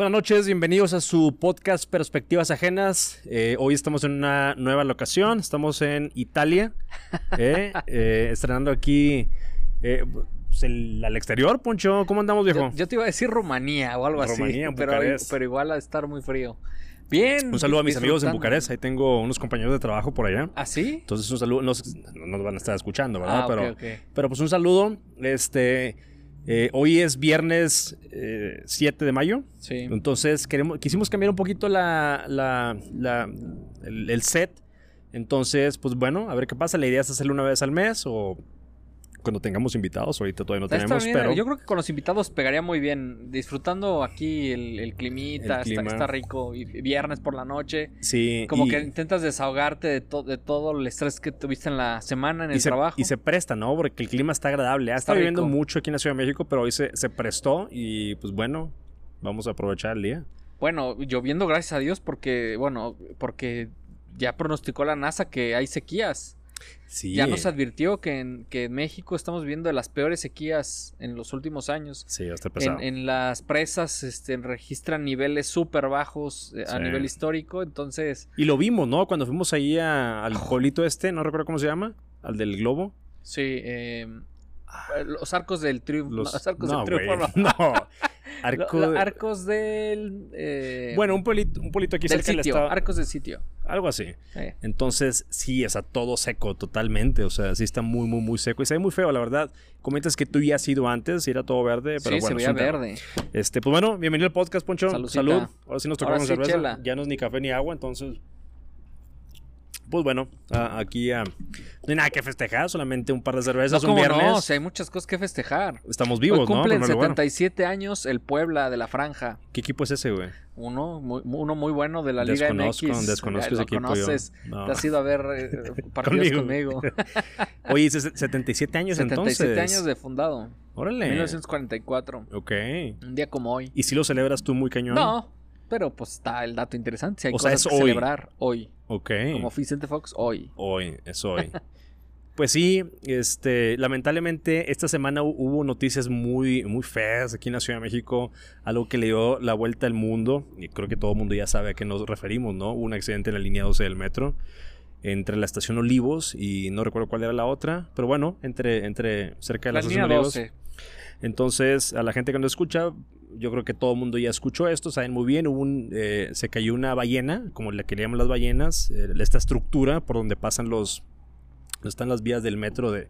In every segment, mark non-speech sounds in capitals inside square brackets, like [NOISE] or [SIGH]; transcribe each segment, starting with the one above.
Buenas noches, bienvenidos a su podcast Perspectivas Ajenas. Eh, hoy estamos en una nueva locación, estamos en Italia, [LAUGHS] eh, eh, estrenando aquí pues, el- al exterior, Poncho. ¿Cómo andamos, viejo? Yo, yo te iba a decir Rumanía o algo Rumanía, así, pero, pero igual a estar muy frío. Bien. un saludo a mis amigos en. Bucarest, ahí tengo unos compañeros de trabajo por allá. ¿Ah, sí? Entonces un saludo, no, nos van a estar escuchando, ¿verdad? Ah, pero, pero pues un saludo. Este, eh, hoy es viernes eh, 7 de mayo. Sí. Entonces queremos, quisimos cambiar un poquito la, la- la- el, el set. Entonces, pues bueno, a ver qué pasa. La idea es hacerlo una vez al mes o cuando tengamos invitados. Ahorita todavía no Está tenemos, bien, pero Yo creo que con los invitados pegaría muy bien. Disfrutando aquí el, el climita, El clima. Está, está rico. Y viernes por la noche. sí. Como y- que intentas desahogarte de, to- de todo el estrés que tuviste en la semana, en y el se, trabajo. y se presta, ¿no? Porque el clima está agradable. Ha Está estado lloviendo mucho aquí en la Ciudad de México, pero hoy se, se prestó y pues bueno, vamos a aprovechar el día. Bueno, lloviendo gracias a Dios porque, bueno, porque ya pronosticó la NASA que hay sequías. Sí. Ya nos advirtió que en, que en México estamos viendo de las peores sequías en los últimos años. Sí, está pesado. En, en las presas este, registran niveles súper bajos eh, a Sí. nivel histórico, entonces Y lo vimos, ¿no? Cuando fuimos ahí a- al pueblito este, no recuerdo cómo se llama, al del globo. sí, eh, los arcos del triunfo. Los, Los, arcos no, del triunfo. no. [LAUGHS] Lo- lo- arcos del. eh, Bueno, un pueblito, un pueblito aquí del cerca del sitio. estado. Arcos del sitio. Algo así. eh. Entonces, sí, o sea, todo seco totalmente. O sea, sí está muy, muy, muy seco. Y se ve muy feo, la verdad. Comentas que tú ya has ido antes y era todo verde, pero sí, bueno. se veía tema. verde. Este, pues bueno, bienvenido al podcast, Poncho. Saludcita. Salud. Ahora sí nos sí, cerveza. chela. Ya no es ni café ni agua, entonces. Pues bueno, aquí ah, no hay nada que festejar, solamente un par de cervezas, No, un viernes. no, o sea, hay muchas cosas que festejar. Estamos vivos, Hoy ¿no? En cumplen lugar. 77 años el Puebla de la Franja. ¿Qué equipo es ese, güey? Uno muy, uno muy bueno de la Liga Desconozco, MX. desconozco ese equipo yo. conoces. No. Te has ido a ver eh, [LAUGHS] partidos conmigo. [LAUGHS] Oye, ¿es 77 años 77 entonces. años de fundado. Órale. 1944. Ok. Un día como hoy. ¿Y si lo celebras tú muy cañón? No, pero pues está el dato interesante. Si hay O sea, cosas es que hoy. celebrar hoy. Ok. Como Vicente Fox, hoy. Hoy, es hoy. [LAUGHS] pues sí, este, lamentablemente esta semana hu- hubo noticias muy, muy feas aquí en la Ciudad de México, algo que le dio la vuelta al mundo, y creo que todo el mundo ya sabe a qué nos referimos, ¿no? Hubo un accidente en la línea 12 del metro, entre la estación Olivos y no recuerdo cuál era la otra, pero bueno, entre, entre cerca de la, La estación Olivos. 12. Entonces, a la gente que nos escucha, yo creo que todo el mundo ya escuchó esto, saben muy bien, hubo un, eh, se cayó una ballena, como le llaman las ballenas, eh, esta estructura por donde pasan los, están las vías del metro de,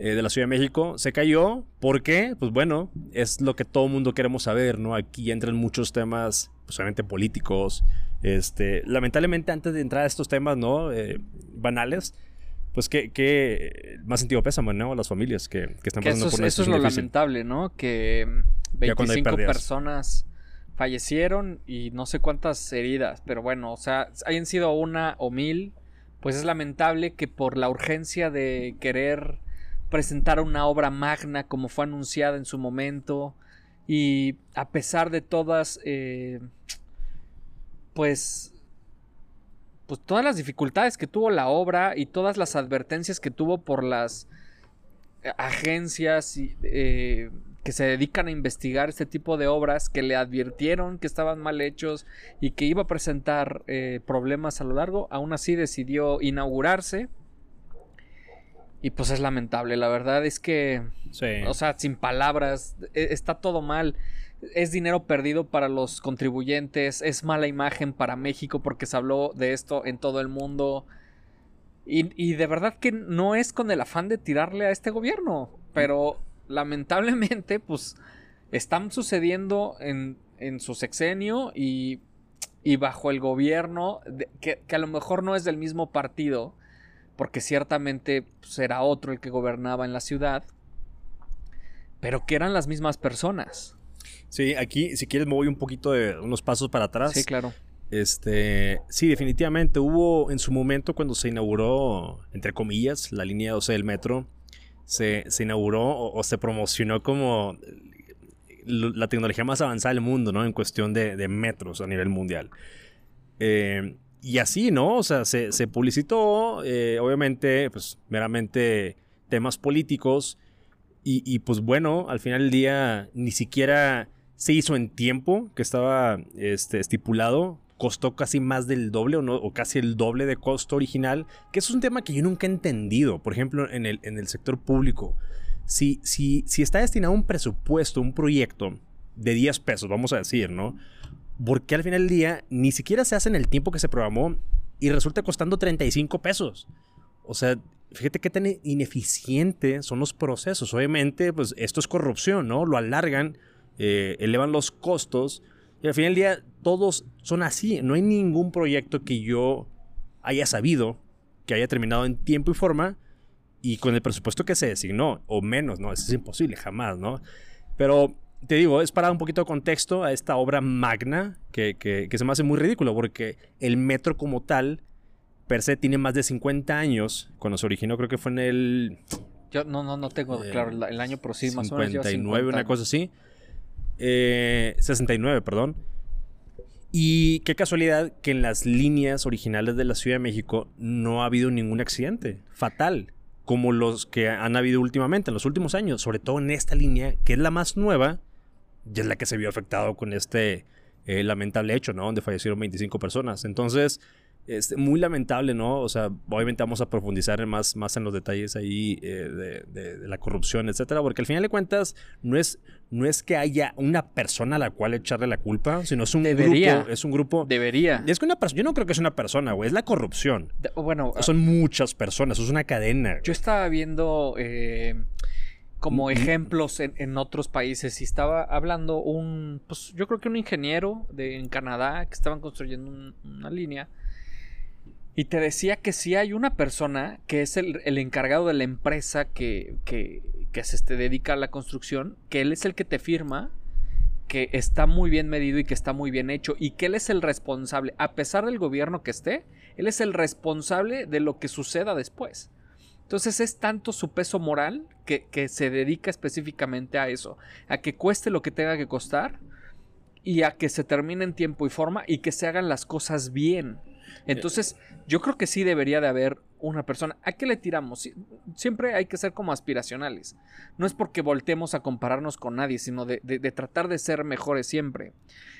eh, de la Ciudad de México, se cayó, ¿por qué? Pues bueno, es lo que todo el mundo queremos saber, ¿no? Aquí entran muchos temas, pues obviamente políticos, este, lamentablemente antes de entrar a estos temas, ¿no? Eh, banales, pues que, que más sentido pésame, ¿no? A las familias que, que están Que pasando eso, por una eso es lo difícil. lamentable, ¿no? Que mm, Ya cuando hay 25 pérdidas. personas fallecieron y no sé cuántas heridas. Pero bueno, o sea, hayan sido una o mil, pues es lamentable que por la urgencia de querer presentar una obra magna como fue anunciada en su momento y a pesar de todas, eh, pues pues todas las dificultades que tuvo la obra y todas las advertencias que tuvo por las eh, agencias y, eh, que se dedican a investigar este tipo de obras que le advirtieron que estaban mal hechos y que iba a presentar eh, problemas a lo largo, aún así decidió inaugurarse. Y pues es lamentable, la verdad es que Sí. o sea, sin palabras, e- está todo mal. Es dinero perdido para los contribuyentes, es mala imagen para México porque se habló de esto en todo el mundo. Y, y de verdad que no es con el afán de tirarle a este gobierno, pero lamentablemente pues están sucediendo en, en su sexenio y, y bajo el gobierno que, que a lo mejor no es del mismo partido, porque ciertamente pues, era otro el que gobernaba en la ciudad, pero que eran las mismas personas. Sí, aquí, si quieres, me voy un poquito de unos pasos para atrás. Sí, claro. Este, sí, definitivamente hubo en su momento cuando se inauguró, entre comillas, la línea 12 del metro, se, se inauguró o, o se promocionó como la tecnología más avanzada del mundo, ¿no? En cuestión de, de metros a nivel mundial. Eh, y así, ¿no? O sea, se, se publicitó, eh, obviamente, pues meramente temas políticos. Y, y, pues bueno, al final del día ni siquiera se hizo en tiempo que estaba este, estipulado, costó casi más del doble o, no, o casi el doble de costo original, que es un tema que yo nunca he entendido, por ejemplo, en el, en el sector público. Si, si, si está destinado un presupuesto, un proyecto de 10 pesos, vamos a decir, ¿no? Porque al final del día ni siquiera se hace en el tiempo que se programó y resulta costando 35 pesos. O sea, fíjate qué tan ineficiente son los procesos. Obviamente, pues esto es corrupción, ¿no? Lo alargan, eh, elevan los costos y al final del día todos son así. No hay ningún proyecto que yo haya sabido que haya terminado en tiempo y forma y con el presupuesto que se designó, o menos, ¿no? Eso es imposible, jamás, ¿no? Pero te digo, es para dar un poquito de contexto a esta obra magna que, que, se me hace muy ridículo porque el metro como tal, per se, tiene más de 50 años. Cuando se originó, creo que fue en el. Yo no, no, no tengo eh, claro el año, pero sí, más o menos. 59, una cosa así. Eh, 69, perdón. Y qué casualidad que en las líneas originales de la Ciudad de México no ha habido ningún accidente fatal como los que han habido últimamente, en los últimos años, sobre todo en esta línea, que es la más nueva, y es la que se vio afectado con este eh, lamentable hecho, ¿no? Donde fallecieron 25 personas. Entonces, es muy lamentable, ¿no? O sea, obviamente vamos a profundizar más, más en los detalles ahí eh, de, la corrupción, etcétera, porque al final de cuentas no es, no es que haya una persona a la cual echarle la culpa, sino es un Debería. grupo. Es un grupo. Debería. Es que una persona. Yo no creo que es una persona, güey. Es la corrupción. bueno. Son muchas personas, es una cadena. Yo estaba viendo. Eh, como ejemplos en, otros países y estaba hablando un, pues yo creo que un ingeniero de, en Canadá que estaban construyendo una línea y te decía que si hay una persona que es el, encargado de la empresa que, que, que se este, dedica a la construcción, que él es el que te firma, que está muy bien medido y que está muy bien hecho, y que él es el responsable, a pesar del gobierno que esté, él es el responsable de lo que suceda después. Entonces es tanto su peso moral que, que se dedica específicamente a eso, a que cueste lo que tenga que costar y a que se termine en tiempo y forma y que se hagan las cosas bien. Entonces, yo creo que sí debería de haber una persona. ¿A qué le tiramos? Siempre hay que ser como aspiracionales. No es porque voltemos a compararnos con nadie, sino de, tratar de ser mejores siempre.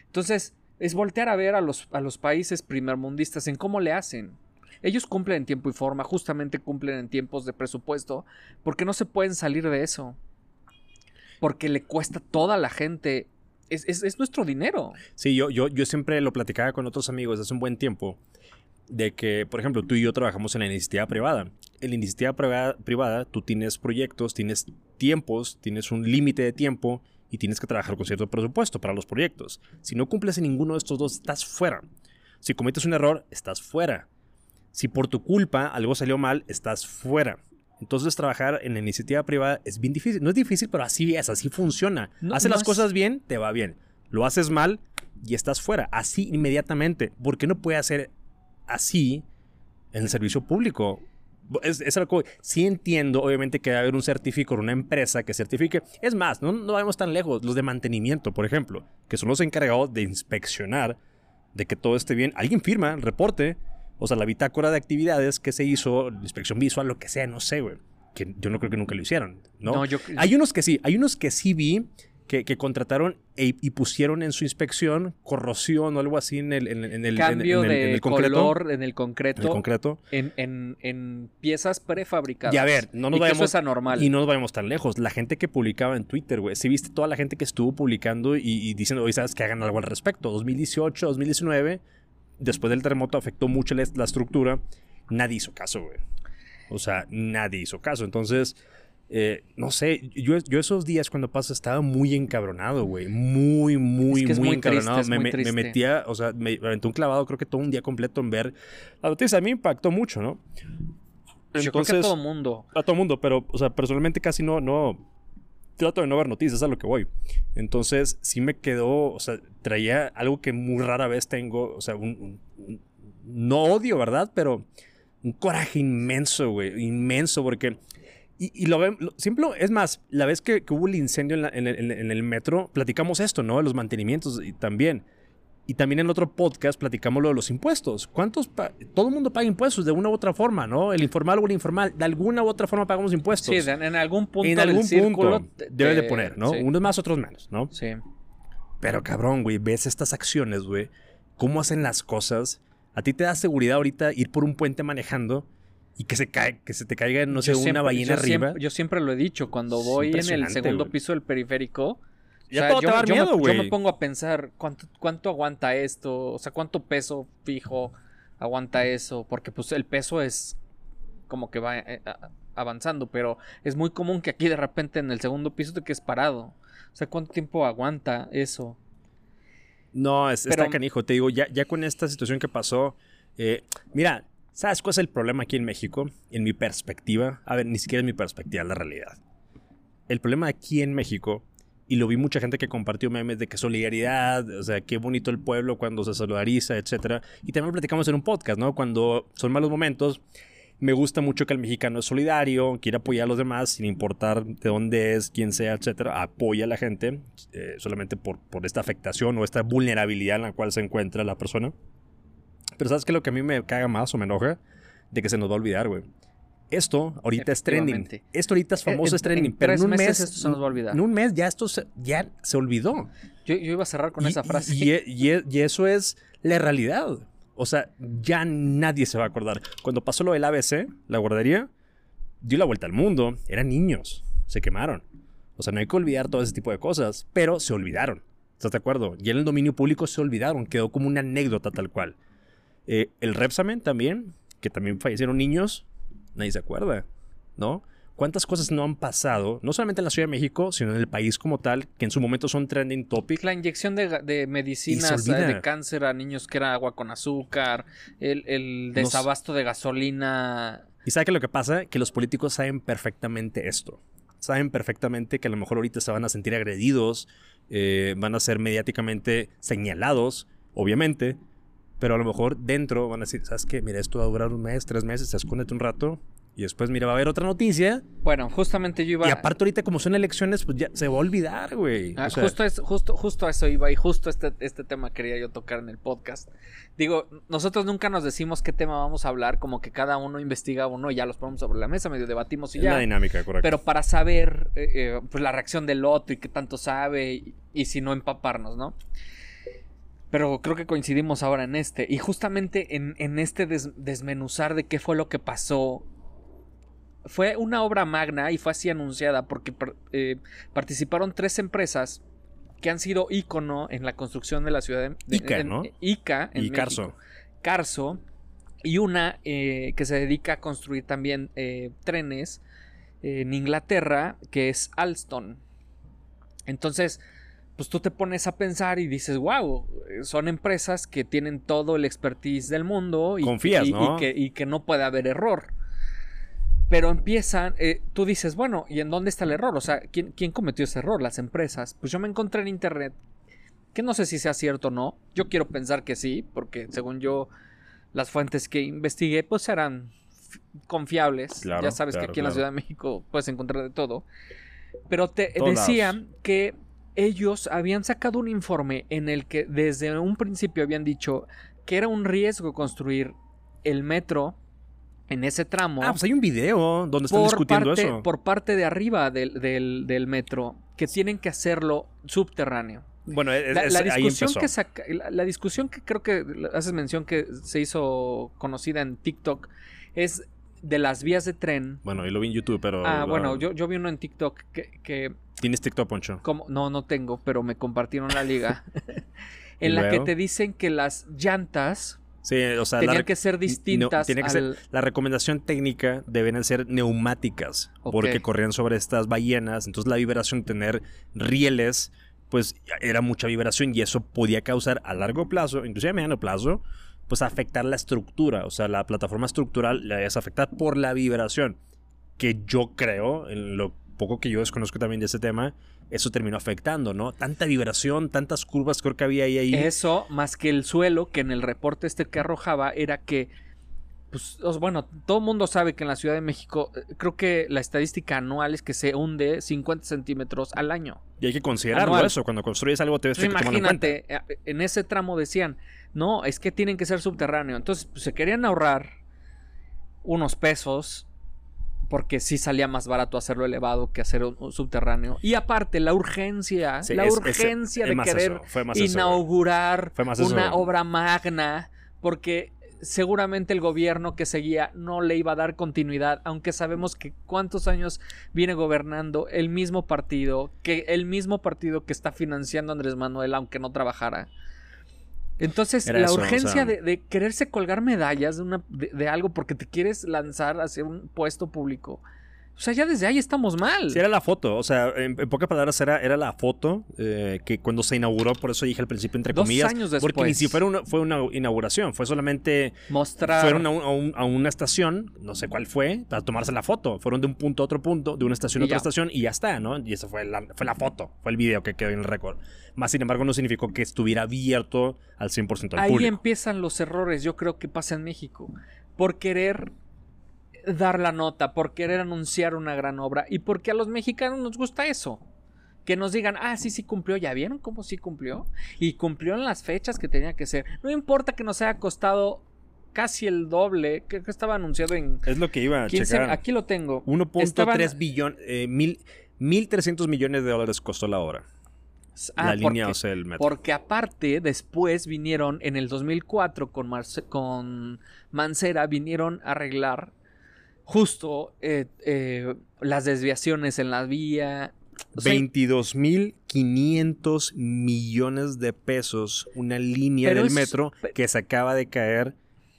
Entonces, es voltear a ver a los, a los países primermundistas en cómo le hacen. Ellos cumplen en tiempo y forma, justamente cumplen en tiempos de presupuesto, porque no se pueden salir de eso. Porque le cuesta toda la gente es, nuestro dinero. Sí, yo, yo, yo siempre lo platicaba con otros amigos hace un buen tiempo, de que, por ejemplo, tú y yo trabajamos en la iniciativa privada. En la iniciativa privada, privada tú tienes proyectos, tienes tiempos, tienes un límite de tiempo y tienes que trabajar con cierto presupuesto para los proyectos. Si no cumples en ninguno de estos dos, estás fuera. Si cometes un error, estás fuera. Si por tu culpa algo salió mal, estás fuera. Entonces trabajar en la iniciativa privada es bien difícil. No es difícil, pero así es, así funciona. haces las cosas bien, te va bien. Lo haces mal y estás fuera. Así inmediatamente. ¿Por qué no puede hacer así en el servicio público? Es, algo sí entiendo, obviamente, que debe haber un certificado, una empresa que certifique. Es más, no, no vamos tan lejos. Los de mantenimiento, por ejemplo, que son los encargados de inspeccionar de que todo esté bien. Alguien firma, reporte, o sea, la bitácora de actividades que se hizo, la inspección visual, lo que sea, no sé, güey. Que yo no creo que nunca lo hicieron, ¿no? yo... Hay unos que sí, hay unos que sí vi que, contrataron e, y pusieron en su inspección corrosión o algo así en el, en, el, Cambio de concreto, color en el concreto. En el concreto. En, piezas prefabricadas. Y a ver, no nos vayamos. Eso es anormal. Y no nos vayamos tan lejos. La gente que publicaba en Twitter, güey. Si viste toda la gente que estuvo publicando y, y diciendo, oye, ¿sabes que hagan algo al respecto? 2018, 2019 después del terremoto afectó mucho la, estructura, nadie hizo caso, güey. O sea, nadie hizo caso. Entonces, eh, no sé, yo, yo, esos días cuando pasó estaba muy encabronado, güey. Muy, muy, muy, encabronado. me, me, metía, o sea, me aventé un clavado creo que todo un día completo en ver la noticia. A mí me impactó mucho, ¿no? Entonces, yo creo que a todo mundo. A todo mundo, pero, o sea, personalmente casi no, no, trato de no ver noticias, a lo que voy. Entonces, sí me quedó, o sea, traía algo que muy rara vez tengo, o sea, un, no odio, ¿verdad? Pero un coraje inmenso, güey, inmenso, porque... Y, lo ven, siempre, es más, la vez que, hubo el incendio en, en, el metro, platicamos esto, ¿no? Los mantenimientos y también. Y también en otro podcast platicamos lo de los impuestos. ¿Cuántos? Todo el mundo paga impuestos de una u otra forma, ¿no? El informal o el informal. De alguna u otra forma pagamos impuestos. Sí, en, algún punto. En algún punto debe de poner, ¿no? Unos más, otros menos, ¿no? Sí. Pero cabrón, güey, ves estas acciones, güey. Cómo hacen las cosas. A ti te da seguridad ahorita ir por un puente manejando y que se cae, que se te caiga, no sé, una ballena yo arriba. Siempre, yo siempre lo he dicho, cuando voy en el segundo piso del periférico, ya todo yo, te va a dar miedo, güey. yo me pongo a pensar cuánto, cuánto aguanta esto, o sea, cuánto peso fijo aguanta eso, porque pues el peso es como que va eh, avanzando, pero es muy común que aquí de repente en el segundo piso te quedes parado. O sea, ¿cuánto tiempo aguanta eso? No, es, Pero- está canijo. Te digo, ya, ya con esta situación que pasó. eh, mira, ¿sabes cuál es el problema aquí en México? En mi perspectiva. A ver, ni siquiera es mi perspectiva, es la realidad. El problema aquí en México, y lo vi mucha gente que compartió memes de que solidaridad, o sea, qué bonito el pueblo cuando se solidariza, etcétera. Y también platicamos en un podcast, ¿no? Cuando son malos momentos. Me gusta mucho que el mexicano es solidario, quiere apoyar a los demás sin importar de dónde es, quién sea, etcétera. Apoya a la gente eh, solamente por, por esta afectación o esta vulnerabilidad en la cual se encuentra la persona. Pero ¿sabes qué? Lo que a mí me caga más o me enoja de que se nos va a olvidar, güey. Esto ahorita es trending. Esto ahorita es famoso, En- es trending. en pero en un mes. esto se nos va a olvidar. En un mes ya esto se, ya se olvidó. Yo, yo iba a cerrar con Y- esa frase. Y, e- y e- y eso es la realidad. O sea, ya nadie se va a acordar. Cuando pasó lo del ABC, la guardería dio la vuelta al mundo. Eran niños. Se quemaron. O sea, no hay que olvidar todo ese tipo de cosas. Pero se olvidaron. ¿Estás de acuerdo? Y en el dominio público se olvidaron. Quedó como una anécdota tal cual. Eh, el Repsamen también, que también fallecieron niños. Nadie se acuerda. ¿No? ¿Cuántas cosas no han pasado? No solamente en la Ciudad de México, sino en el país como tal, que en su momento son trending topic. La inyección de, medicinas eh, de cáncer a niños que era agua con azúcar, el, el desabasto de gasolina. ¿Y sabe qué es lo que pasa? Que los políticos saben perfectamente esto. Saben perfectamente que a lo mejor ahorita se van a sentir agredidos, eh, van a ser mediáticamente señalados, obviamente, pero a lo mejor dentro van a decir, ¿sabes qué? Mira, esto va a durar un mes, tres meses, escóndete un rato, y después, mira, va a haber otra noticia, Bueno, justamente yo iba y aparte ahorita como son elecciones, pues ya se va a olvidar, güey. Ah, O sea, justo, es, justo, justo a eso iba y justo este, este tema quería yo tocar en el podcast. Digo, nosotros nunca nos decimos qué tema vamos a hablar, como que cada uno investiga uno y ya los ponemos sobre la mesa, medio debatimos y es la ya. dinámica, correcto. Pero para saber eh, eh, pues la reacción del otro y qué tanto sabe y, y si no empaparnos, ¿no? Pero creo que coincidimos ahora en este. Y justamente en, en este des- desmenuzar de qué fue lo que pasó. Fue una obra magna y fue así anunciada porque eh, participaron tres empresas que han sido ícono en la construcción de la ciudad de, de- Ica, en- ¿no? Ica en y Carso. México. Carso y una eh, que se dedica a construir también eh, trenes en Inglaterra, que es Alstom. Entonces, pues tú te pones a pensar y dices, wow, son empresas que tienen todo el expertise del mundo y, Confías, y- y ¿no? que, y que no puede haber error. Pero empiezan, eh, tú dices, bueno, ¿y en dónde está el error? O sea, ¿quién, quién cometió ese error? Las empresas. Pues yo me encontré en internet, que no sé si sea cierto o no. Yo quiero pensar que sí, porque según yo, las fuentes que investigué, pues eran confiables. Claro, ya sabes claro, que aquí en la. Ciudad de México puedes encontrar de todo. Pero te decían que ellos habían sacado un informe en el que desde un principio habían dicho que era un riesgo construir el metro en ese tramo Ah, pues hay un video donde están discutiendo parte, eso. por parte de arriba del, del- del metro que tienen que hacerlo subterráneo. Bueno, es, La, la discusión que saca- la, la discusión que creo que haces mención que se hizo conocida en TikTok es de las vías de tren. Bueno, y lo vi en YouTube, pero... Ah, bueno, yo, yo vi uno en TikTok que, que Tienes TikTok, Poncho. como, no, no tengo, pero me compartieron la liga. [LAUGHS] ¿Y en la que te dicen que las llantas Sí, o sea, tenían que ser no, distintas tiene que al... ser- la recomendación técnica deben ser neumáticas, Ok. porque corrían sobre estas ballenas, entonces la vibración, tener rieles, pues era mucha vibración y eso podía causar a largo plazo, inclusive a mediano plazo, pues afectar la estructura, o sea, la plataforma estructural la es afectar por la vibración, que yo creo, en lo poco que yo desconozco también de ese tema, eso terminó afectando, ¿no? Tanta vibración, tantas curvas creo que había ahí. ahí. Eso, más que el suelo, que en el reporte este que arrojaba era que, pues, bueno, todo el mundo sabe que en la Ciudad de México, eh, creo que la estadística anual es que se hunde 50 centímetros al año. Y hay que considerarlo Anual. eso, cuando construyes algo te ves Entonces, que tomarlo en cuenta. imagínate, eh, en ese tramo decían, no, es que tienen que ser subterráneo. Entonces, pues, se querían ahorrar unos pesos porque sí salía más barato hacerlo elevado que hacer un, un subterráneo. Y aparte, la urgencia, Sí, la es- urgencia es de querer eso, eso, inaugurar una obra magna, porque seguramente el gobierno que seguía no le iba a dar continuidad, aunque sabemos que cuántos años viene gobernando el mismo partido, que el mismo partido que está financiando a Andrés Manuel, aunque no trabajara. Entonces, Era la eso, o urgencia sea- de, de quererse colgar medallas de, una, de, de algo porque te quieres lanzar hacia un puesto público. O sea, ya desde ahí estamos mal. Sí, era la foto. O sea, en, en pocas palabras, era, era la foto eh, que cuando se inauguró, por eso dije al principio, entre Dos comillas. años Porque ni después. siquiera una, fue una inauguración, fue solamente. Mostrar. Fueron a, un- a un- a una estación, no sé cuál fue, para tomarse la foto. Fueron de un punto a otro punto, de una estación a otra ya. estación, y ya está, ¿no? Y esa fue la, fue la foto, fue el video que quedó en el récord. Más sin embargo, no significó que estuviera abierto al 100% al Ahí público. empiezan los errores, yo creo que pasa en México. Por querer dar la nota, por querer anunciar una gran obra y porque a los mexicanos nos gusta eso. Que nos digan, ah, sí, sí cumplió, ¿ya vieron cómo sí cumplió? Y cumplió en las fechas que tenía que ser. No importa que nos haya costado casi el doble, que, que estaba anunciado en... Es lo que iba a 15, checar. aquí lo tengo. 1.3 Estaban- billones, eh, mil, 1.300 millones de dólares costó la obra. Ah, la línea, porque- o sea, el metro. Porque aparte, después vinieron en el 2004 con, Marce- con Mancera, vinieron a arreglar justo eh, eh, las desviaciones en la vía. O sea, 22.500 millones de pesos una línea del es- metro que se acaba de caer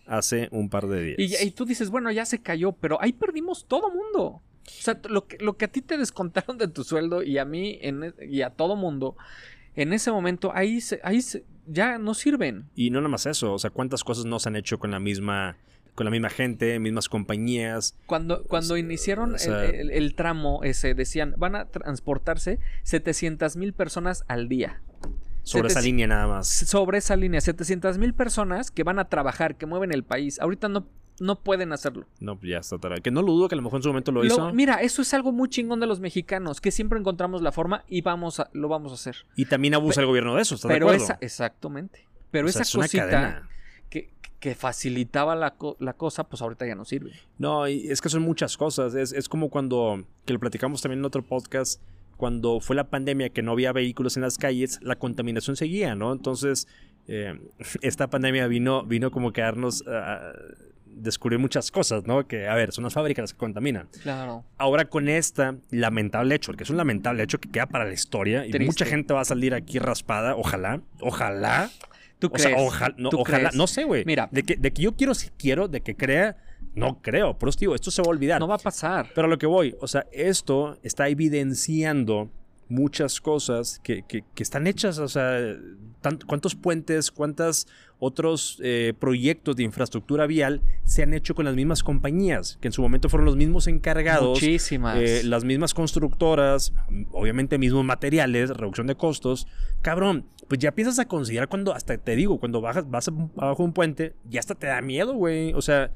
hace un par de días. y, y tú dices, bueno, ya se cayó, pero ahí perdimos todo mundo. O sea, lo que, lo que a ti te descontaron de tu sueldo y a mí en e- y a todo mundo, en ese momento, ahí, se- ahí se- ya no sirven. Y no nada más eso, o sea, cuántas cosas no se han hecho con la misma con la misma gente, mismas compañías. Cuando, cuando iniciaron o sea- el, el- el tramo ese, decían, van a transportarse 700 mil personas al día. Sobre esa línea nada más. Sobre esa línea, 700 mil personas que van a trabajar, que mueven el país. Ahorita no, no pueden hacerlo. No, pues ya está tarde. Que no lo dudo que a lo mejor en su momento lo, Lo- hizo. mira, eso es algo muy chingón de los mexicanos, que siempre encontramos la forma y vamos a, lo vamos a hacer. Y también abusa el gobierno de eso, ¿estás de Pero acuerdo? esa, exactamente. Pero O sea, esa es cosita. Que, facilitaba la, co- la cosa, pues ahorita ya no sirve. No, y es que son muchas cosas. Es, es como cuando, que lo platicamos también en otro podcast, cuando fue la pandemia que no había vehículos en las calles, la contaminación seguía, ¿no? Entonces, eh, [LAUGHS] esta pandemia vino, vino como que a darnos, a descubrir muchas cosas, ¿no? Que, a ver, son las fábricas las que contaminan. Claro. Ahora con esta lamentable hecho, que es un lamentable hecho que queda para la historia y mucha gente va a salir aquí raspada, ojalá, ojalá. ¿Tú O crees? sea, ojalá, no, ¿Tú ojalá, crees? no sé, güey. Mira. De que, de que yo quiero, si quiero, de que crea, no creo. Pero digo, esto se va a olvidar. No va a pasar. Pero a lo que voy, o sea, esto está evidenciando muchas cosas que, que- que están hechas, o sea, tant- cuántos puentes, cuántos otros eh, proyectos de infraestructura vial se han hecho con las mismas compañías, que en su momento fueron los mismos encargados, Muchísimas. eh, las mismas constructoras, obviamente mismos materiales, reducción de costos. Cabrón, pues ya empiezas a considerar cuando, hasta te digo, cuando bajas, vas abajo de un puente, ya hasta te da miedo, güey. O sea,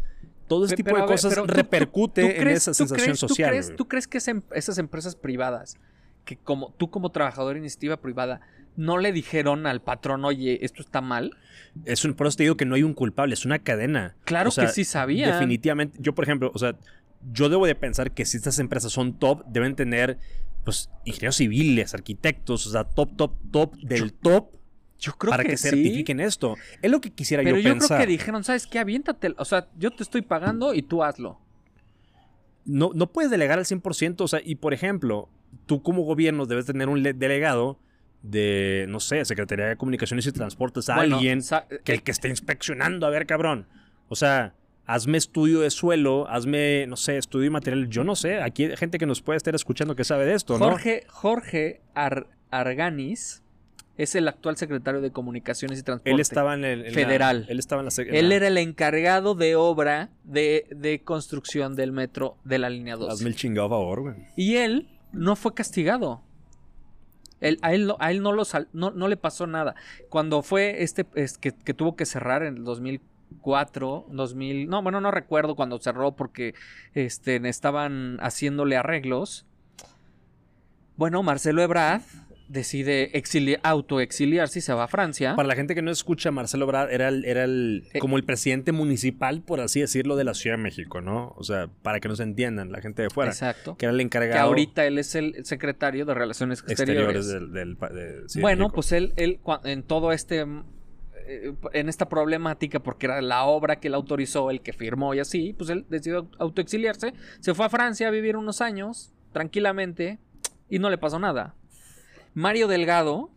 todo ese tipo pero de ver, cosas pero tú- tú- repercute en esa sensación crees- ¿tú social. crees-. ¿Tú crees que em- esas empresas privadas, que como tú como trabajador de iniciativa privada, no le dijeron al patrón, oye, esto está mal? Es un, por eso te digo que no hay un culpable, es una cadena. Claro O sea, que sí sabían. Definitivamente, yo por ejemplo, o sea, yo debo de pensar que si estas empresas son top, deben tener, pues, ingenieros civiles, arquitectos, o sea, top, top, top del top Yo creo para que, que, sí. certifiquen esto. Es lo que quisiera Pero yo yo, pensar. creo que dijeron, ¿sabes qué? Aviéntate. O sea, yo te estoy pagando y tú hazlo. no, no puedes delegar al 100%, o sea, y por ejemplo, tú como gobierno debes tener un le- delegado de, no sé, Secretaría de Comunicaciones y Transportes, a Bueno, alguien sa- que el que esté inspeccionando, a ver, cabrón. O sea, hazme estudio de suelo, hazme, no sé, estudio de material, yo no sé, aquí hay gente que nos puede estar escuchando que sabe de esto, ¿no? Jorge, Jorge Ar- Arganis es el actual secretario de Comunicaciones y Transporte. Él estaba en el... en la- Federal. él estaba en la... en Él la- era el encargado de obra de, de construcción del metro de la línea 2. Hazme el chingado favor, güey. Y él no fue castigado. Él- a, él, a él no, lo sal- no, no le pasó nada. Cuando fue este es que, que tuvo que cerrar en el 2004, 2000, no, bueno, no recuerdo cuando cerró porque este, estaban haciéndole arreglos. Bueno, Marcelo Ebrard decide exili- autoexiliarse y se va a Francia. Para la gente que no escucha, Marcelo Ebrard era el, era el Eh. como el presidente municipal, por así decirlo, de la Ciudad de México, ¿no? O sea, para que nos entiendan la gente de fuera. Exacto. Que era el Que encargado ahorita él es el secretario de Relaciones Exteriores. exteriores del, del pa- de- sí, de bueno, pues él, él en todo este eh, en esta problemática, porque era la obra que él autorizó, el que firmó y así, pues él decidió autoexiliarse, se fue a Francia a vivir unos años, tranquilamente, y no le pasó nada. Mario Delgado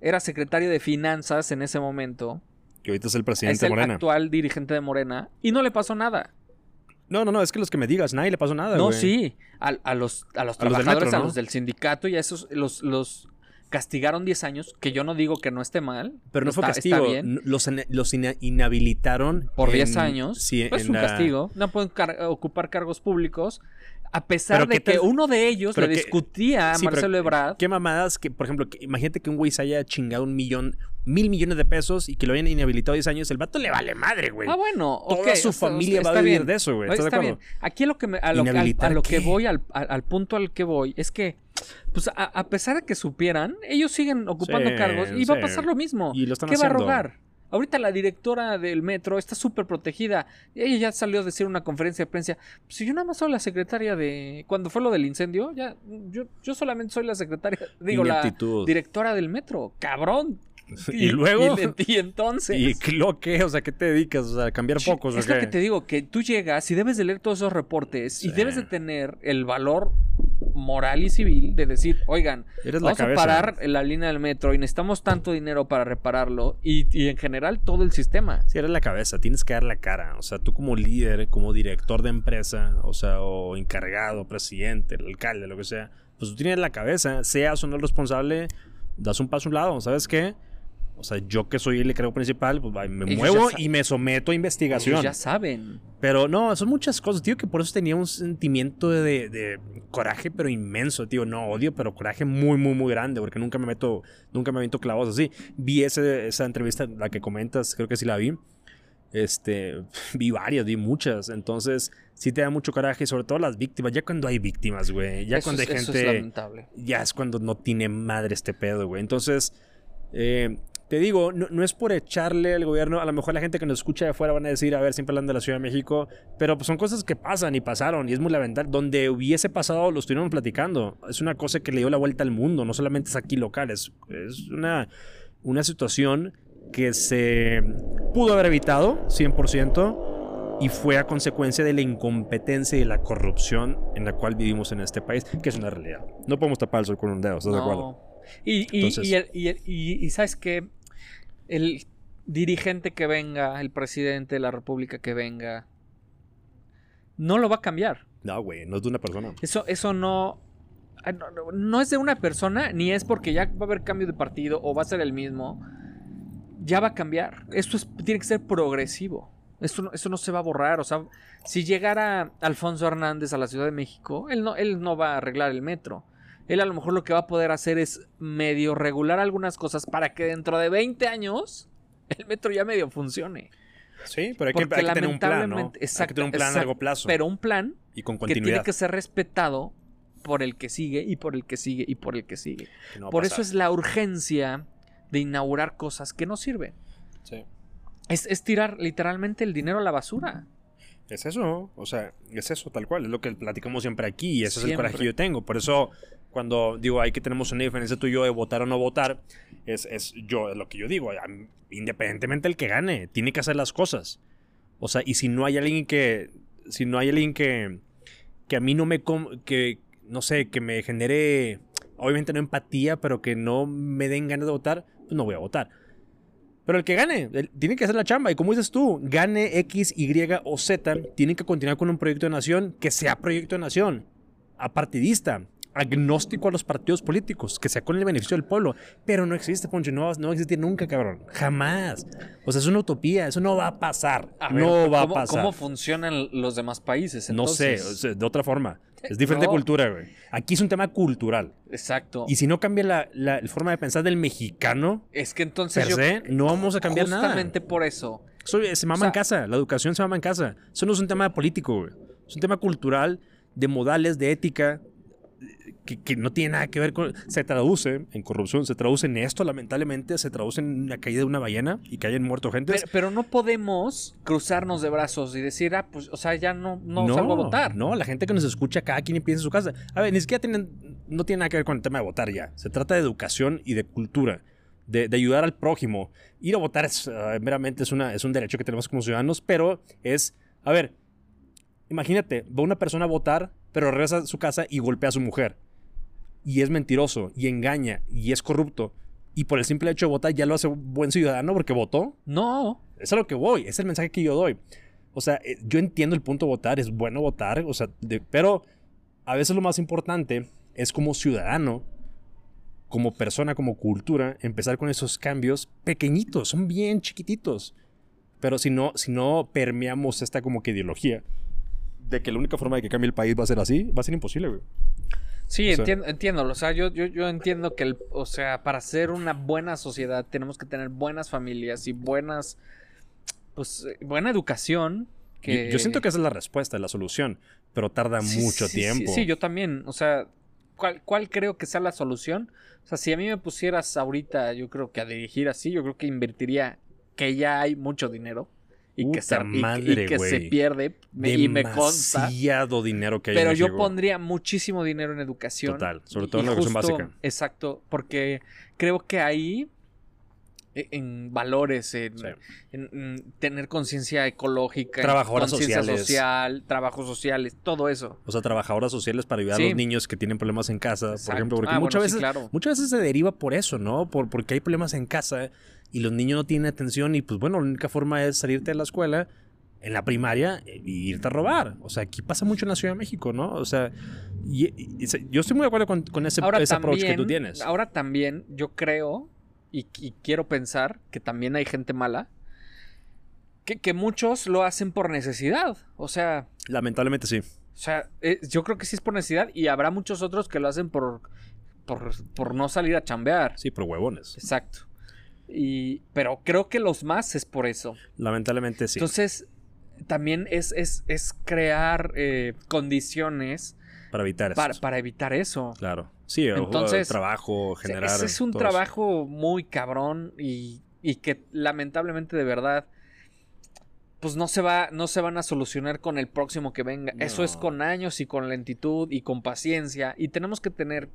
era secretario de Finanzas en ese momento, Que ahorita es el es presidente el Morena. actual dirigente de Morena, y no le pasó nada. No, no, no, es que los que me digas, nadie le pasó nada, No, sí, a, a los, a los A los del trabajadores, a los del sindicato y a esos los, los castigaron 10 años, que yo no digo que no esté mal. Pero no fue castigo, los, ina- los ina- inhabilitaron Por en- 10 años. Sí, pues es un la- castigo. No pueden car- ocupar cargos públicos. A pesar Pero de ¿qué que uno de ellos le discutía a Sí, Marcelo Ebrard. Qué mamadas que, por ejemplo, que- imagínate que un güey se haya chingado un millón, mil millones de pesos y que lo hayan inhabilitado 10 años, el vato le vale madre, güey. Ah, bueno. Toda su familia va a vivir bien. de eso, güey. ¿Estás de Está acuerdo? bien. Aquí lo que, me- a, lo, al- a ¿Inhabilitar lo que voy, al, al- punto al que voy, es que, pues a, a pesar de que supieran, ellos siguen ocupando Sí, cargos y va a pasar lo mismo. Y lo están ¿Qué va a rogar? Ahorita la directora del metro está súper protegida. Ella ya salió a decir una conferencia de prensa. Pues si yo nada más soy la secretaria de. Cuando fue lo del incendio, ya. Yo, yo solamente soy la secretaria. [LAUGHS] Digo, la directora del metro. Cabrón. [LAUGHS] Y luego- Y, y entonces. ¿Y lo que? O sea, ¿qué te dedicas? O sea, cambiar Sí, focos, ¿o es lo qué? que te digo, que tú llegas y debes de leer todos esos reportes y debes de tener el valor moral y civil de decir, oigan, Eres la vamos a parar la línea del metro y necesitamos tanto dinero para repararlo y, y en general todo el sistema. Si eres la cabeza, tienes que dar la cara. O sea, tú como líder, como director de empresa, o sea, o encargado, presidente, el alcalde, lo que sea, pues tú tienes la cabeza, seas o no el responsable, das un paso a un lado, ¿sabes qué? O sea, yo que soy el encargado principal, pues me Ellos muevo y me someto a investigación. Ellos ya saben. Pero no, son muchas cosas, tío, que por eso tenía un sentimiento de, de coraje, pero inmenso, tío. No odio, pero coraje muy, muy, muy grande, porque nunca me meto, nunca me meto clavos así. Vi ese- esa entrevista, la que comentas, creo que sí la vi. Este, [LAUGHS] vi varias, vi muchas. Entonces, sí te da mucho coraje, sobre todo las víctimas. Ya cuando hay víctimas, güey. Ya Eso cuando hay es- eso es gente lamentable. ya es cuando no tiene madre este pedo, güey. Entonces, eh, te digo, no, no es por echarle al gobierno, a lo mejor la gente que nos escucha de afuera van a decir, a ver, siempre hablan de la Ciudad de México, pero pues son cosas que pasan y pasaron y es muy lamentable. Donde hubiese pasado lo estuvieron platicando. Es una cosa que le dio la vuelta al mundo, no solamente es aquí local, es, es una, una situación que se pudo haber evitado 100% y fue a consecuencia de la incompetencia y la corrupción en la cual vivimos en este país, que es una realidad. No podemos tapar el sol con un dedo, ¿estás de acuerdo? Y, y, Entonces- y, el- y- sabes que el dirigente que venga, el presidente de la república que venga, no lo va a cambiar. No, güey, no es de una persona. Eso, eso no, ah, no, no- no es de una persona, ni es porque ya va a haber cambio de partido o va a ser el mismo. Ya va a cambiar. Esto es- tiene que ser progresivo. Esto, no- esto no se va a borrar. O sea, si llegara Alfonso Hernández a la Ciudad de México, él no, él no va a arreglar el metro. Él a lo mejor lo que va a poder hacer es medio regular algunas cosas para que dentro de 20 años el metro ya medio funcione. Sí, pero hay que, Porque hay que tener un plan, ¿no? lamentablemente- hay que exacto, tener un plan a exacto, largo plazo Pero un plan y con que tiene continuidad. que ser respetado por el que sigue y por el que sigue y por el que sigue. que no por eso es la urgencia de inaugurar cosas que no sirven. Sí. Es, es tirar literalmente el dinero a la basura. Es eso, o sea, es eso tal cual, es lo que platicamos siempre aquí y ese es el coraje que yo tengo. Por eso, cuando digo, hay que tenemos una diferencia tú y yo de votar o no votar, es, es yo, es lo que yo digo, independientemente del que gane, tiene que hacer las cosas. O sea, y si no hay alguien que, si no hay alguien que, que a mí no me, que, no sé, que me genere, obviamente no empatía, pero que no me den ganas de votar, pues no voy a votar. Pero el que gane, él tiene que hacer la chamba. Y como dices tú, gane X, Y o Z, tienen que continuar con un proyecto de nación que sea proyecto de nación, apartidista, agnóstico a los partidos políticos, que sea con el beneficio del pueblo. Pero no existe, Poncho, no, no existir nunca, cabrón. Jamás. O sea, es una utopía, eso no va a pasar. A ver, no va a ¿cómo, pasar. ¿Cómo funcionan los demás países? no sé, entonces? o sea, de otra forma. Es diferente No. cultura, güey. Aquí es un tema cultural. Exacto. Y si no cambia la, la forma de pensar del mexicano, es que entonces per yo se, no vamos a cambiar nada. justamente por eso Eso se mama O sea- en casa, la educación se mama en casa. Eso no es un tema político, güey. Es un tema cultural, de modales, de ética, que, que no tiene nada que ver con... Se traduce en corrupción, se traduce en esto, lamentablemente, se traduce en la caída de una ballena y que hayan muerto gente. Pero, pero no podemos cruzarnos de brazos y decir, ah, pues, o sea, ya no, no, salgo a votar. No, la gente que nos escucha, cada quien piensa en su casa. A ver, ni siquiera tienen, no tiene nada que ver con el tema de votar ya. Se trata de educación y de cultura. De, de ayudar al prójimo. Ir a votar es, uh, meramente es, una, es un derecho que tenemos como ciudadanos, pero es, a ver, imagínate, va una persona a votar, pero regresa a su casa y golpea a su mujer. Y es mentiroso, y engaña, y es corrupto. Y por el simple hecho de votar ya lo hace buen ciudadano porque votó. No. Es a lo que voy, es el mensaje que yo doy. O sea, eh, yo entiendo el punto de votar, es bueno votar, o sea, de, pero a veces lo más importante es como ciudadano, como persona, como cultura, empezar con esos cambios pequeñitos, son bien chiquititos. Pero si no, si no permeamos esta como que ideología de que la única forma de que cambie el país va a ser así, va a ser imposible, güey. Sí, O sea- entiendo, entiendo. O sea, yo, yo, yo entiendo que, el, o sea, para ser una buena sociedad tenemos que tener buenas familias y buenas, pues, buena educación. Que... Yo, yo siento que esa es la respuesta, la solución, pero tarda Sí, mucho sí, sí, tiempo. Sí, yo también. O sea, ¿cuál, ¿cuál creo que sea la solución? O sea, si a mí me pusieras ahorita, yo creo que a dirigir así, yo creo que invertiría que ya hay mucho dinero y que, se, y- pierde me- y me consta. Demasiado dinero que hay Pero en yo pondría muchísimo dinero en educación. Total, sobre todo en la educación justo- básica. Exacto, porque creo que ahí, e- en valores, en, Sí. en- en tener conciencia ecológica, Trabajadoras sociales. social, trabajos sociales, todo eso. O sea, trabajadoras sociales para ayudar Sí. a los niños que tienen problemas en casa, por ejemplo, porque Ah, muchas bueno, sí, veces claro. muchas veces se deriva por eso, ¿no? Por, porque hay problemas en casa y los niños no tienen atención y pues bueno, la única forma es salirte de la escuela en la primaria e irte a robar. O sea, aquí pasa mucho en la Ciudad de México, ¿no? O sea, y- y- y se- yo estoy muy de acuerdo con, con ese, Ahora ese approach que tú tienes. ahora también yo creo y, quiero pensar que también hay gente mala. Que, que muchos lo hacen por necesidad. O sea, Lamentablemente sí. O sea, eh, yo creo que sí es por necesidad y habrá muchos otros que lo hacen por, por, por no salir a chambear. Sí, pero huevones. Exacto. Y, pero creo que los más es por eso. Lamentablemente sí. Entonces, también es, es, es crear eh, condiciones para evitar eso. para, para evitar eso. Claro. Sí, Entonces, trabajo, generar. ese es un eso. trabajo muy cabrón y, y que lamentablemente de verdad pues no se va no se van a solucionar con el próximo que venga. Eso es con años y con lentitud y con paciencia y tenemos que tener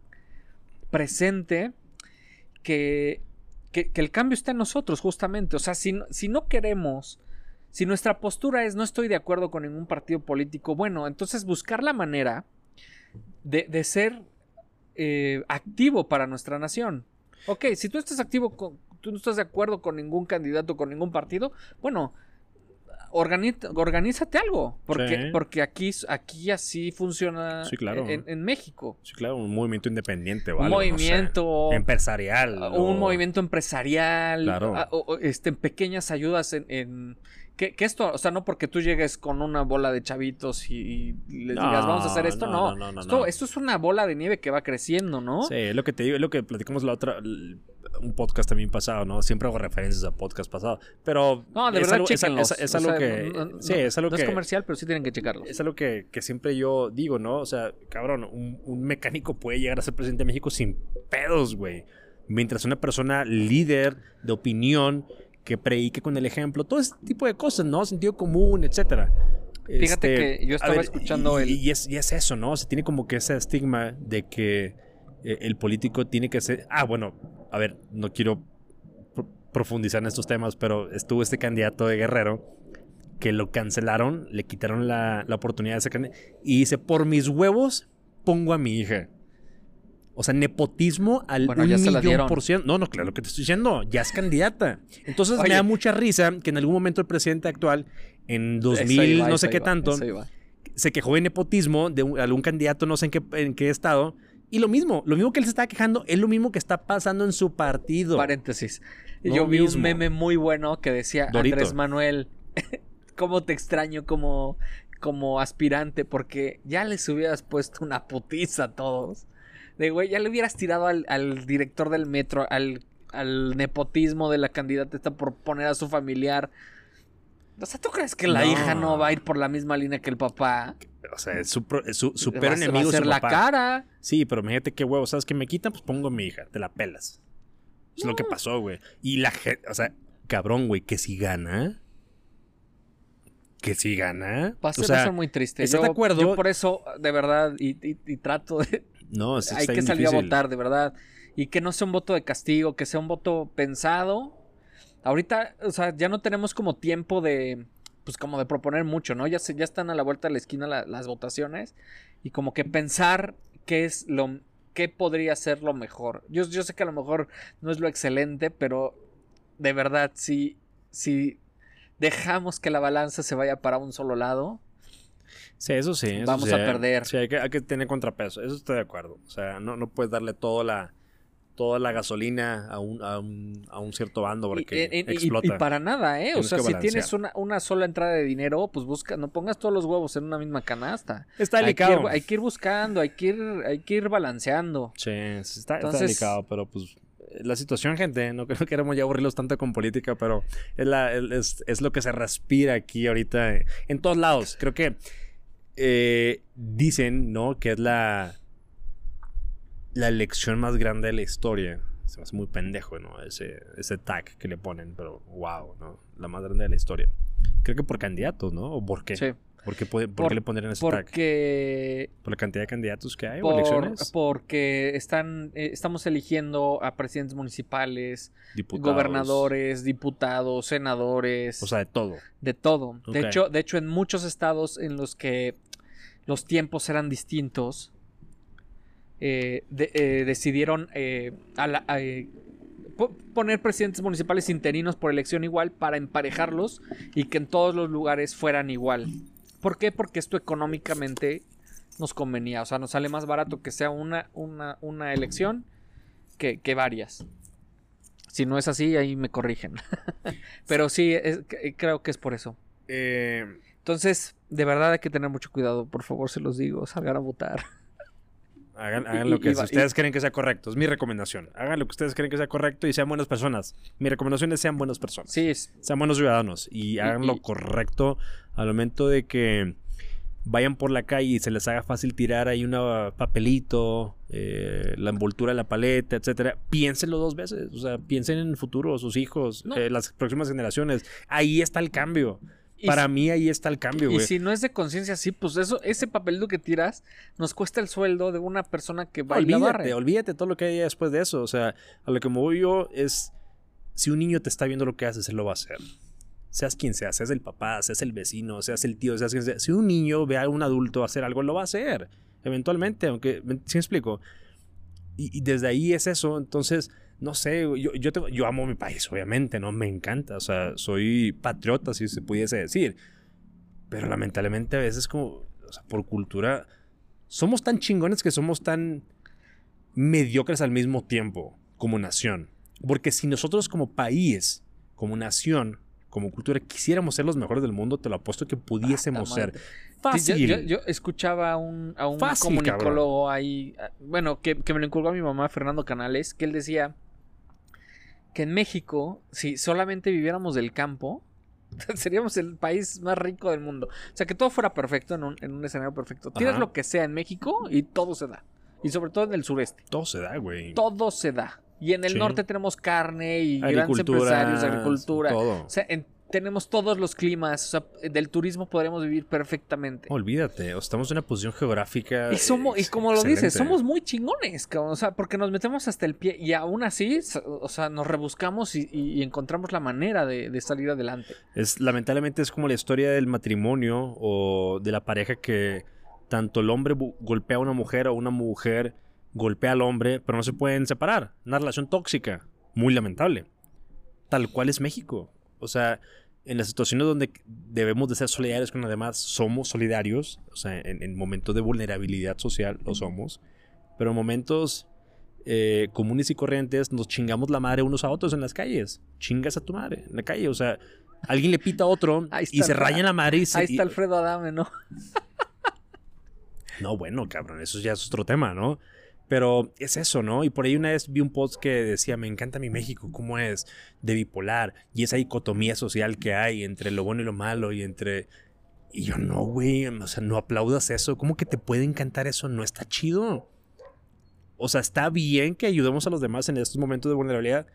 presente que, que, el cambio está en nosotros justamente. O sea, si, si no queremos, si nuestra postura es no estoy de acuerdo con ningún partido político, bueno, entonces buscar la manera de, de ser eh, activo para nuestra nación. Ok, si tú estás activo, con, tú no estás de acuerdo con ningún candidato, con ningún partido, bueno, organízate algo, porque, Sí. porque aquí, aquí así funciona Sí, claro. en, en México. Sí, claro, un movimiento independiente, Un ¿vale? movimiento, empresarial. o- un movimiento empresarial, Claro. a- o- o, este, pequeñas ayudas en... en- que, que esto, o sea, no porque tú llegues con una bola de chavitos y, y les No, digas, vamos a hacer esto, no. no, no, esto, esto es una bola de nieve que va creciendo, ¿no? Sí, es lo que te digo, es lo que platicamos la otra, un podcast también pasado, ¿no? Siempre hago referencias a podcast pasado, pero... No, de es verdad, algo- es, es- es O algo sea, que... no- no- sí, es algo no que... es comercial, pero sí tienen que checarlo. Es algo que, que siempre yo digo, ¿no? O sea, cabrón, un, un mecánico puede llegar a ser presidente de México sin pedos, güey. Mientras una persona líder de opinión que predique con el ejemplo, todo ese tipo de cosas, ¿no? Sentido común, etcétera. Fíjate Este, que yo estaba escuchando y, el- Y es, y es eso, ¿no? Se tiene como que ese estigma de que eh, el político tiene que ser... Ah, bueno, a ver, no quiero pro- profundizar en estos temas, pero estuvo este candidato de Guerrero que lo cancelaron, le quitaron la, la oportunidad de ser candidato y dice, por mis huevos pongo a mi hija. O sea, nepotismo al Bueno, un ya se la millón por ciento. No, no, claro, lo que te estoy diciendo, ya es candidata. Entonces Oye. me da mucha risa que en algún momento el presidente actual, en Eso 2000, iba, no sé qué iba, tanto, se quejó de nepotismo de un- algún candidato, no sé en qué, en qué estado. Y lo mismo, lo mismo que él se está quejando, es lo mismo que está pasando en su partido. Paréntesis. No Yo vi mismo. un meme muy bueno que decía Dorito. Andrés Manuel, [LAUGHS] cómo te extraño como, como aspirante, porque ya les hubieras puesto una putiza a todos. De güey, ya le hubieras tirado al, al director del metro, al, al nepotismo de la candidata esta por poner a su familiar. O sea, ¿tú crees que la No. hija no va a ir por la misma línea que el papá? O sea, es su, su, su Va peor a- va a enemigo ser la papá. cara. Sí, pero imagínate qué huevo, ¿sabes qué me quitan? Pues pongo a mi hija, te la pelas. Es lo que pasó, güey. Y la gente, o sea, cabrón, güey, que si gana. Que si gana. Va a ser, o sea, va a ser muy triste. ¿estás Yo, de acuerdo? yo por eso, de verdad, y, y- y trato de... no, [LAUGHS] hay que salir a votar, de verdad. Y que no sea un voto de castigo, que sea un voto pensado. Ahorita, o sea, ya no tenemos como tiempo de... Pues como de proponer mucho, ¿no? Ya, se, ya están a la vuelta de la esquina la- las votaciones. Y como que pensar qué es lo... qué podría ser lo mejor. Yo, yo sé que a lo mejor no es lo excelente, pero de verdad, si, si dejamos que la balanza se vaya para un solo lado, Sí, eso sí. eso Vamos sí. a perder. Sí, hay que, hay que tener contrapeso. Eso estoy de acuerdo. O sea, no, no puedes darle toda la, toda la gasolina a un, a un, a un cierto bando porque Y- y- y- explota. Y, para nada, ¿eh? O sea, que si tienes una, una sola entrada de dinero, pues busca, no pongas todos los huevos en una misma canasta. está Hay que, delicado. ir, hay que ir buscando, hay que ir, hay que ir balanceando. Sí, sí, está, está Entonces- delicado, pero pues la situación, gente, no, no queremos ya aburrirlos tanto con política, pero es, la, es, es lo que se respira aquí ahorita eh, en todos lados. Creo que eh, dicen, ¿no? Que es la, la elección más grande de la historia. Se me hace muy pendejo, ¿no? Ese, ese tag que le ponen, pero wow, ¿no? La más grande de la historia. Creo que por candidatos, ¿no? ¿O por qué? Sí. ¿Por qué, puede- por Por- qué le pondrían ese tag? Porque, ¿Por la cantidad de candidatos que hay o por- elecciones? porque están, eh, estamos eligiendo a presidentes municipales, Diputados. gobernadores, diputados, senadores. O sea, de todo. De todo. De, hecho, de hecho, en muchos estados en los que los tiempos eran distintos, eh, de- eh, decidieron eh, a la- a, eh, po- poner presidentes municipales interinos por elección igual para emparejarlos y que en todos los lugares fueran igual. ¿Por qué? Porque esto económicamente nos convenía. O sea, nos sale más barato que sea una, una, una elección que, que varias. Si no es así, ahí me corrigen. [LAUGHS] Pero sí, es- que- creo que es por eso. Eh, Entonces, de verdad hay que tener mucho cuidado, por favor, se los digo, salgan a votar. Hagan, Y- lo que y ustedes creen que sea correcto. Es mi recomendación. Hagan lo que ustedes creen que sea correcto y sean buenas personas. Mi recomendación es sean buenas personas. Sí, es- Sean buenos ciudadanos y hagan lo correcto al momento de que vayan por la calle y se les haga fácil tirar ahí un papelito, eh, la envoltura de la paleta, etcétera. Piénsenlo dos veces. O sea, piensen en el futuro, sus hijos, No. eh, las próximas generaciones. Ahí está el cambio. Y Para si- mí ahí está el cambio, Y güey. si no es de conciencia, sí, pues eso, ese papelito que tiras nos cuesta el sueldo de una persona que va y la olvídate, barre. olvídate todo lo que hay después de eso. O sea, a lo que me voy yo es, si un niño te está viendo lo que haces, él lo va a hacer. Seas quien sea, seas el papá, seas el vecino, seas el tío, seas quien sea. Si un niño ve a un adulto hacer algo, lo va a hacer. Eventualmente, aunque, ¿sí me explico? Y, y desde ahí es eso. Entonces, no sé, yo, yo, tengo- yo amo mi país, obviamente, ¿no? Me encanta. O sea, soy patriota, si se pudiese decir. Pero lamentablemente a veces como, o sea, por cultura, somos tan chingones que somos tan mediocres al mismo tiempo como nación. Porque si nosotros como país, como nación, como cultura, quisiéramos ser los mejores del mundo, te lo apuesto que pudiésemos Puta ser. Fácil. Sí, yo, yo- yo escuchaba a un, a un Fácil, comunicólogo ahí, ah, bueno, que, que me lo inculcó a mi mamá, Fernando Canales, que él decía que en México, si solamente viviéramos del campo, [LAUGHS] seríamos el país más rico del mundo. O sea, que todo fuera perfecto en un, en un escenario perfecto. Tienes Ajá. lo que sea en México y todo se da. Y sobre todo en el sureste. Todo se da, güey. Todo se da. Y en el Sí. norte tenemos carne y grandes empresarios, agricultura. Todo. O sea, en- tenemos todos los climas. O sea, del turismo podremos vivir perfectamente. Olvídate, estamos en una posición geográfica. Y somos, y como lo dices, somos muy chingones, cabrón. O sea, porque nos metemos hasta el pie y aún así, o sea, nos rebuscamos y, encontramos la manera de, de salir adelante. Es, lamentablemente es como la historia del matrimonio o de la pareja que tanto el hombre golpea a una mujer o una mujer golpea al hombre, pero no se pueden separar. Una relación tóxica, muy lamentable. Tal cual es México. O sea, en las situaciones donde debemos de ser solidarios con los demás, somos solidarios. O sea, en, en momentos de vulnerabilidad social lo somos. Pero en momentos eh, comunes y corrientes nos chingamos la madre unos a otros en las calles. Chingas a tu madre en la calle. O sea, alguien le pita a otro [LAUGHS] y se el- raya en la madre y se... Ahí está Alfredo Adame, ¿no? [LAUGHS] no, bueno, cabrón, eso ya es otro tema, ¿no? Pero es eso, ¿no? Y por ahí una vez vi un post que decía, me encanta mi México, cómo es de bipolar y esa dicotomía social que hay entre lo bueno y lo malo y entre... Y yo no, güey, o sea, no aplaudas eso. ¿Cómo que te puede encantar eso? No está chido. O sea, está bien que ayudemos a los demás en estos momentos de vulnerabilidad,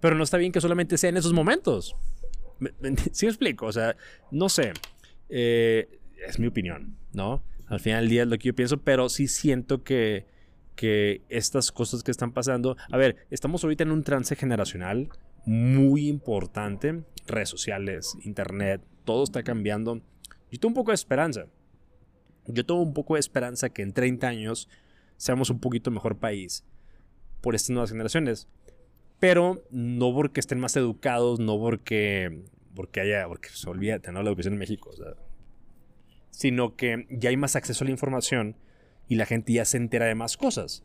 pero no está bien que solamente sea en esos momentos. [LAUGHS] ¿Sí explico? O sea, no sé. Eh, es mi opinión, ¿no? Al final del día es lo que yo pienso, pero sí siento que que estas cosas que están pasando, a ver, estamos ahorita en un trance generacional muy importante, redes sociales, internet, todo está cambiando. Yo tengo un poco de esperanza. Yo tengo un poco de esperanza que en 30 años seamos un poquito mejor país por estas nuevas generaciones. Pero no porque estén más educados, no porque, porque haya, porque se olvídate, ¿no? La educación en México, sino que ya hay más acceso a la información y la gente ya se entera de más cosas.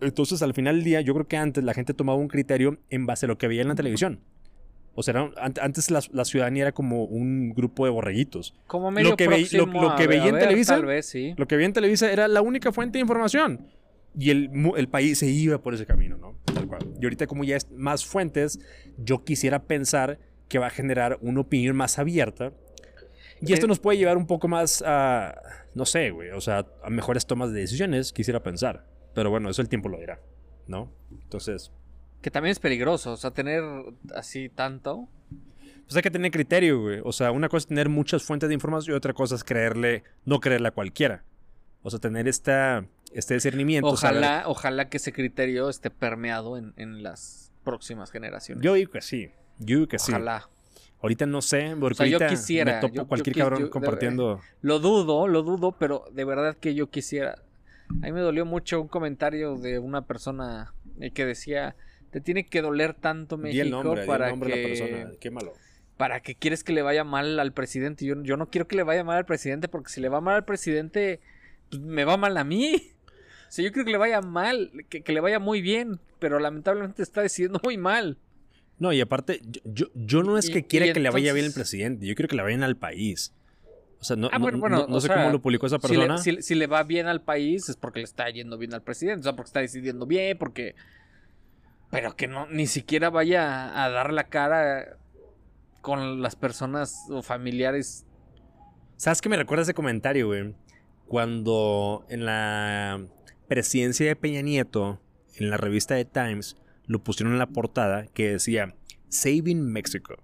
Entonces, al final del día, yo creo que antes la gente tomaba un criterio en base a lo que veía en la televisión. O sea, antes la, ciudadanía era como un grupo de borreguitos. Como medio lo que, lo, que veía en Televisa, sí. lo que veía en Televisa era la única fuente de información. Y el, el, país se iba por ese camino, ¿no? Tal cual. Y ahorita como ya es más fuentes, yo quisiera pensar que va a generar una opinión más abierta y esto nos puede llevar un poco más a, no sé, güey, o sea, a mejores tomas de decisiones, quisiera pensar. Pero bueno, eso el tiempo lo dirá, ¿no? Entonces... Que también es peligroso, o sea, tener así tanto. Pues hay que tener criterio, güey. O sea, una cosa es tener muchas fuentes de información y otra cosa es creerle, no creerle a cualquiera. O sea, tener esta, este discernimiento. Ojalá, ojalá que ese criterio esté permeado en, en las próximas generaciones. Yo digo que sí. Yo digo que sí. Ojalá. Ahorita no sé, porque ahorita yo quisiera, me topo cualquier cabrón compartiendo. lo dudo, lo dudo, pero de verdad que yo quisiera. A mí me dolió mucho un comentario de una persona eh, que decía, te tiene que doler tanto México para que... Qué malo. Para que quieres que le vaya mal al presidente. Yo, yo no quiero que le vaya mal al presidente porque si le va mal al presidente, pues me va mal a mí. O sea, yo quiero que le vaya mal, que, que le vaya muy bien, pero lamentablemente está decidiendo muy mal. No, y aparte, yo, yo no es que quiera que le vaya bien el presidente, yo quiero que le vaya bien al país. O sea, no, ah, no, sé cómo lo publicó esa persona. Si le, va bien al país es porque le está yendo bien al presidente, o sea, porque está decidiendo bien, porque... Pero que no, ni siquiera vaya a dar la cara con las personas o familiares. ¿Sabes qué me recuerda ese comentario, güey? Cuando en la presidencia de Peña Nieto, en la revista de Times, lo pusieron en la portada que decía Saving Mexico.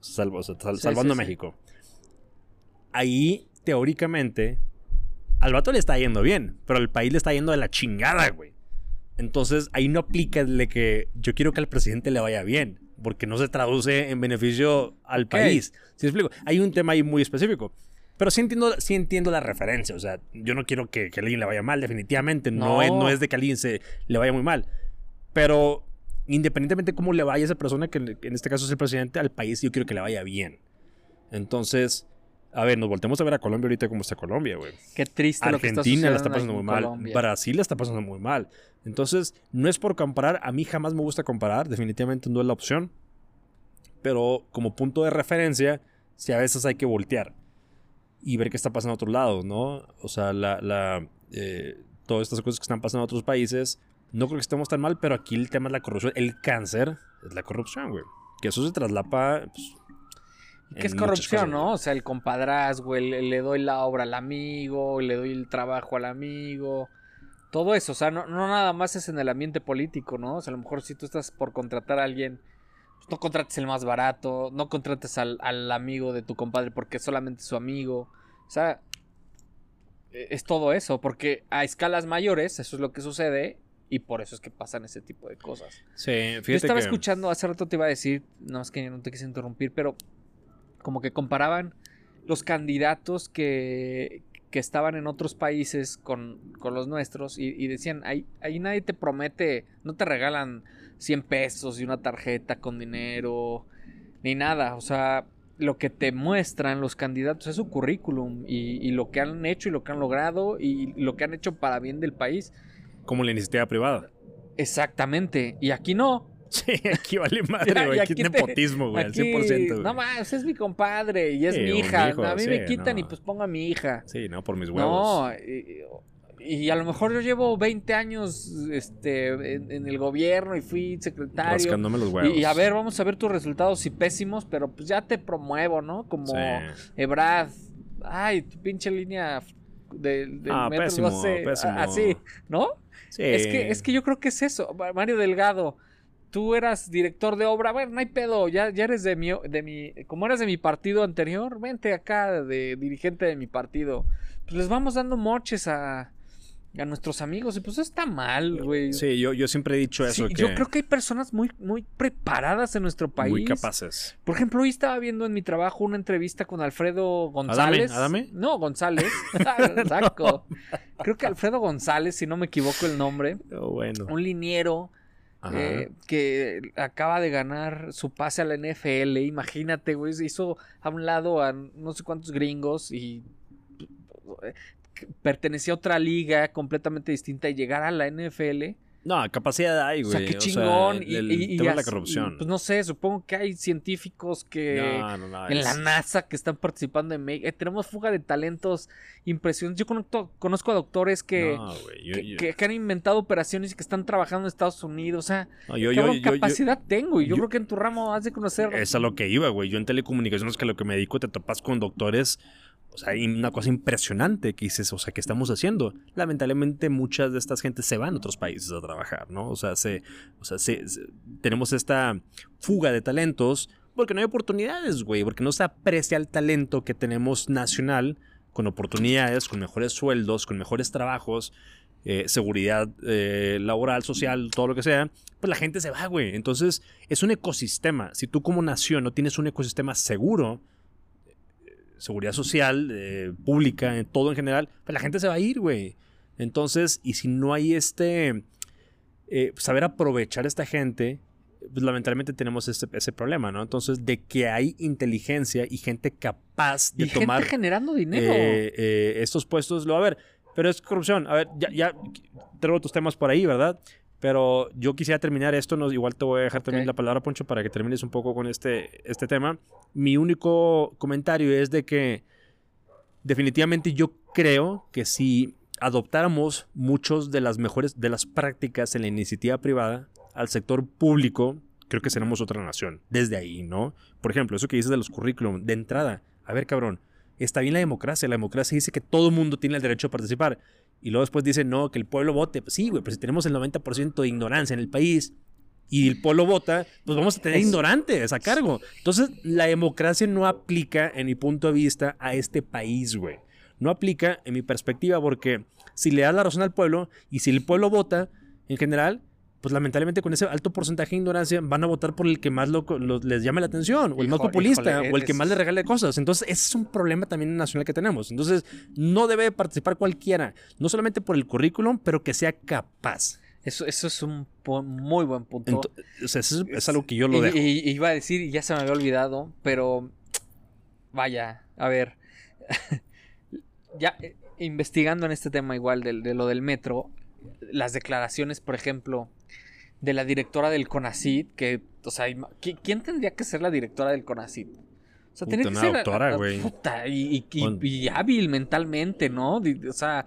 salvando México. Ahí, teóricamente, al vato le está yendo bien, pero al país le está yendo de la chingada, güey. Entonces, ahí no aplica de que yo quiero que al presidente le vaya bien, porque no se traduce en beneficio al país. ¿Sí explico? Hay un tema ahí muy específico. Pero sí entiendo, sí entiendo la referencia. O sea, yo no quiero que, a alguien le vaya mal, definitivamente. No, Es, no es de que a alguien se le vaya muy mal. Pero independientemente de cómo le vaya a esa persona, que en este caso es el presidente, al país yo quiero que le vaya bien. Entonces, a ver, nos voltemos a ver a Colombia ahorita como está Colombia, güey. Qué triste lo que está Argentina la está pasando muy mal. Brasil la está pasando muy mal. Entonces, no es por comparar. A mí jamás me gusta comparar. Definitivamente no es la opción. Pero como punto de referencia, si a veces hay que voltear y ver qué está pasando a otro lado, ¿no? O sea, la, la eh, todas estas cosas que están pasando en otros países no creo que estemos tan mal, pero aquí el tema es la corrupción. El cáncer es la corrupción, güey. Que eso se traslapa. Pues, ¿Qué es corrupción, no? O sea, el compadrazgo, el, le doy la obra al amigo, le doy el trabajo al amigo. Todo eso, o sea, no, nada más es en el ambiente político, ¿no? O sea, a lo mejor si tú estás por contratar a alguien, pues no contrates el más barato, no contrates al, al amigo de tu compadre porque es solamente su amigo. O sea, e, es todo eso, porque a escalas mayores, eso es lo que sucede, y por eso es que pasan ese tipo de cosas. Sí, fíjate Yo estaba escuchando, hace rato te iba a decir, no es que no te quise interrumpir, pero como que comparaban los candidatos que, que estaban en otros países con, con los nuestros y, decían, ahí, ahí nadie te promete, no te regalan 100 pesos y una tarjeta con dinero, ni nada. O sea, lo que te muestran los candidatos es su currículum y, y, lo que han hecho y lo que han logrado y lo que han hecho para bien del país. Como la iniciativa privada. Exactamente. Y aquí no. [LAUGHS] Sí, aquí vale [LAUGHS] madre, güey. Aquí, es nepotismo, güey, al 100%. Güey. No más, es mi compadre y es mi hija. a mí me quitan y pues pongo a mi hija. Sí, no, por mis huevos. No, y a lo mejor yo llevo 20 años este, en, el gobierno y fui secretario. Rascándome los huevos. Y, a ver, vamos a ver tus resultados y pésimos, pero pues ya te promuevo, ¿no? Como Ebrad. Ay, tu pinche línea del ah, metro pésimo, pésimo. así, ¿no? Sí. Es que, es que yo creo que es eso. Mario Delgado, tú eras director de obra, bueno, no hay pedo, ya, ya eres de mi, de mi, como eras de mi partido anterior, vente acá de dirigente de mi partido. Pues les vamos dando moches a, a nuestros amigos. Y pues está mal, güey. Sí, yo, yo siempre he dicho eso. Yo creo que hay personas muy, muy preparadas en nuestro país. Muy capaces. Por ejemplo, hoy estaba viendo en mi trabajo una entrevista con Alfredo González. ¿Adame? No, González. [LAUGHS] [LAUGHS] Creo que Alfredo González, si no me equivoco el nombre. Oh, bueno. Un liniero. Eh, que acaba de ganar su pase a la NFL. Imagínate, güey. Hizo a un lado a no sé cuántos gringos y pertenecía a otra liga completamente distinta y llegar a la NFL. No, capacidad hay, güey. O sea, qué chingón. y, la corrupción. Pues no sé, supongo que hay científicos que en la NASA que están participando en eh, tenemos fuga de talentos impresionantes. Yo conozco, conozco a doctores que, que, han inventado operaciones y que están trabajando en Estados Unidos. O sea, yo, capacidad tengo y yo, creo que en tu ramo has de conocer. Es a lo que iba, güey. Yo en telecomunicaciones, que lo que me dedico, te topas con doctores o sea, una cosa impresionante que dices, o sea, que estamos haciendo. Lamentablemente muchas de estas gentes se van a otros países a trabajar, ¿no? O sea, se, o sea tenemos esta fuga de talentos porque no hay oportunidades, güey, porque no se aprecia el talento que tenemos nacional con oportunidades, con mejores sueldos, con mejores trabajos, eh, seguridad eh, laboral, social, todo lo que sea, pues la gente se va, güey. Entonces, es un ecosistema. Si tú como nación no tienes un ecosistema seguro, seguridad social, eh, pública, en todo en general, pues la gente se va a ir, güey. Entonces, y si no hay este, eh, saber aprovechar a esta gente, pues lamentablemente tenemos ese, ese, problema, ¿no? Entonces, de que hay inteligencia y gente capaz de y tomar... Gente generando dinero. Eh, estos puestos, lo a ver, pero es corrupción. A ver, ya, ya tengo tus temas por ahí, ¿verdad? Pero yo quisiera terminar esto, no, igual te voy a dejar también la palabra, Poncho, para que termines un poco con este, este tema. Mi único comentario es de que definitivamente yo creo que si adoptáramos muchos de las mejores de las prácticas en la iniciativa privada al sector público, creo que seremos otra nación. Desde ahí, ¿no? Por ejemplo, eso que dices de los currículum, de entrada, a ver, cabrón, está bien la democracia. La democracia dice que todo el mundo tiene el derecho a participar. Y luego después dicen, no, que el pueblo vote. Pues sí, güey, pero si tenemos el 90% de ignorancia en el país y el pueblo vota, pues vamos a tener ignorantes a cargo. Entonces, la democracia no aplica, en mi punto de vista, a este país, güey. No aplica, en mi perspectiva, porque si le das la razón al pueblo y si el pueblo vota, en general, pues lamentablemente con ese alto porcentaje de ignorancia van a votar por el que más les llame la atención, o el más populista, o el que más les regale cosas. Entonces, ese es un problema también nacional que tenemos. Entonces, no debe participar cualquiera, no solamente por el currículum, pero que sea capaz. Eso, eso es un muy buen punto. o sea, eso es, algo que yo lo dejo. Y, iba a decir, y ya se me había olvidado, pero vaya, a ver. [LAUGHS] ya eh, investigando en este tema igual de, de lo del metro, las declaraciones, por ejemplo, de la directora del CONACID, que, o sea, ¿quién tendría que ser la directora del CONACID? O sea, tiene que ser doctora, güey. Y, y, hábil mentalmente, ¿no? O sea,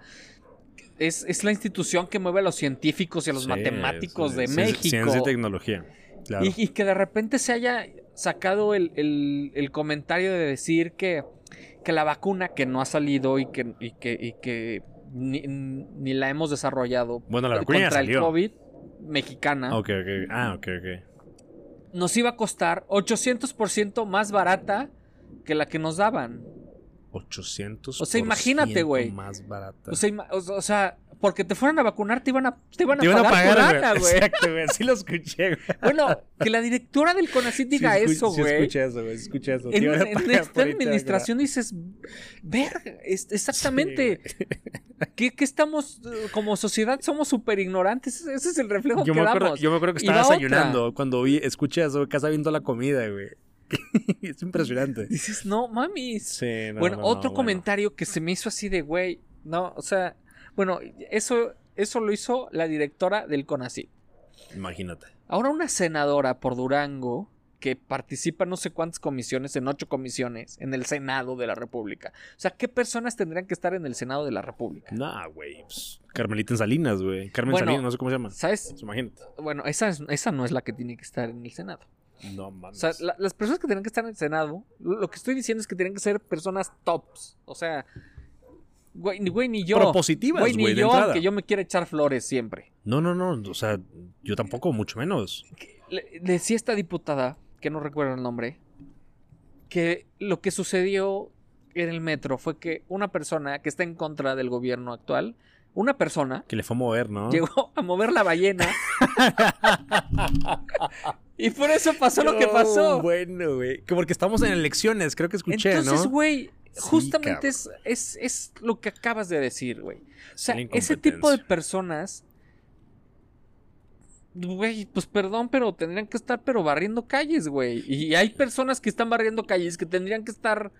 es, la institución que mueve a los científicos y a los matemáticos de México. Ciencia y tecnología. Claro. Y, que de repente se haya sacado el, comentario de decir que, que, la vacuna que no ha salido y que, y que, que ni, la hemos desarrollado bueno, la vacuna contra el COVID mexicana. Ok, ok. Ah, ok, ok. Nos iba a costar 800% más barata que la que nos daban. 800%. O sea, imagínate, güey. Más barata. O sea, o sea, porque te fueran a vacunar, te iban a, te iban a pagar, a pagar güey. Exacto, güey. Sí lo escuché, güey. [LAUGHS] Bueno, que la directora del CONACYT diga eso, güey. Sí, escuché eso, güey. Escuché eso. En, en esta administración dices, ver, exactamente. ¿Qué, ¿Qué, estamos, como sociedad, somos súper ignorantes? Ese es el reflejo yo que me damos. Yo me acuerdo que estaba desayunando cuando vi, escuché eso, casa viendo la comida, güey. [LAUGHS] es impresionante. Dices, no, mami. Sí, no, bueno, otro comentario que se me hizo así de, güey, no, o sea, bueno, eso, eso lo hizo la directora del CONACYT. Imagínate. Ahora una senadora por Durango que participa en no sé cuántas comisiones, en ocho comisiones, en el Senado de la República. O sea, ¿qué personas tendrían que estar en el Senado de la República? Nah, güey. pues, Carmelita en Salinas, güey. Carmen Bueno, Salinas, no sé cómo se llama. ¿Sabes? Pues, imagínate. Bueno, esa, es- esa no es la que tiene que estar en el Senado. No O mames. sea, la- las personas que tienen que estar en el Senado, lo lo que estoy diciendo es que tienen que ser personas tops. O sea, güey, güey, ni yo. Propositivas, Güey, ni güey, yo, aunque yo me quiera echar flores siempre. No, no, no. O sea, yo tampoco, mucho menos. Le- decía esta diputada, que no recuerdo el nombre, que lo que sucedió en el metro fue que una persona que está en contra del gobierno actual, una persona Que le fue a mover, ¿no? [LAUGHS] llegó a mover la ballena. [LAUGHS] y por eso pasó lo que pasó. Bueno, güey. Que porque estamos en elecciones, creo que escuché, Entonces, ¿no? güey, Sí, justamente es, es, es lo que acabas de decir, güey. O sea, ese tipo de personas, güey, pues perdón, pero tendrían que estar pero barriendo calles, güey. Y hay personas que están barriendo calles que tendrían que estar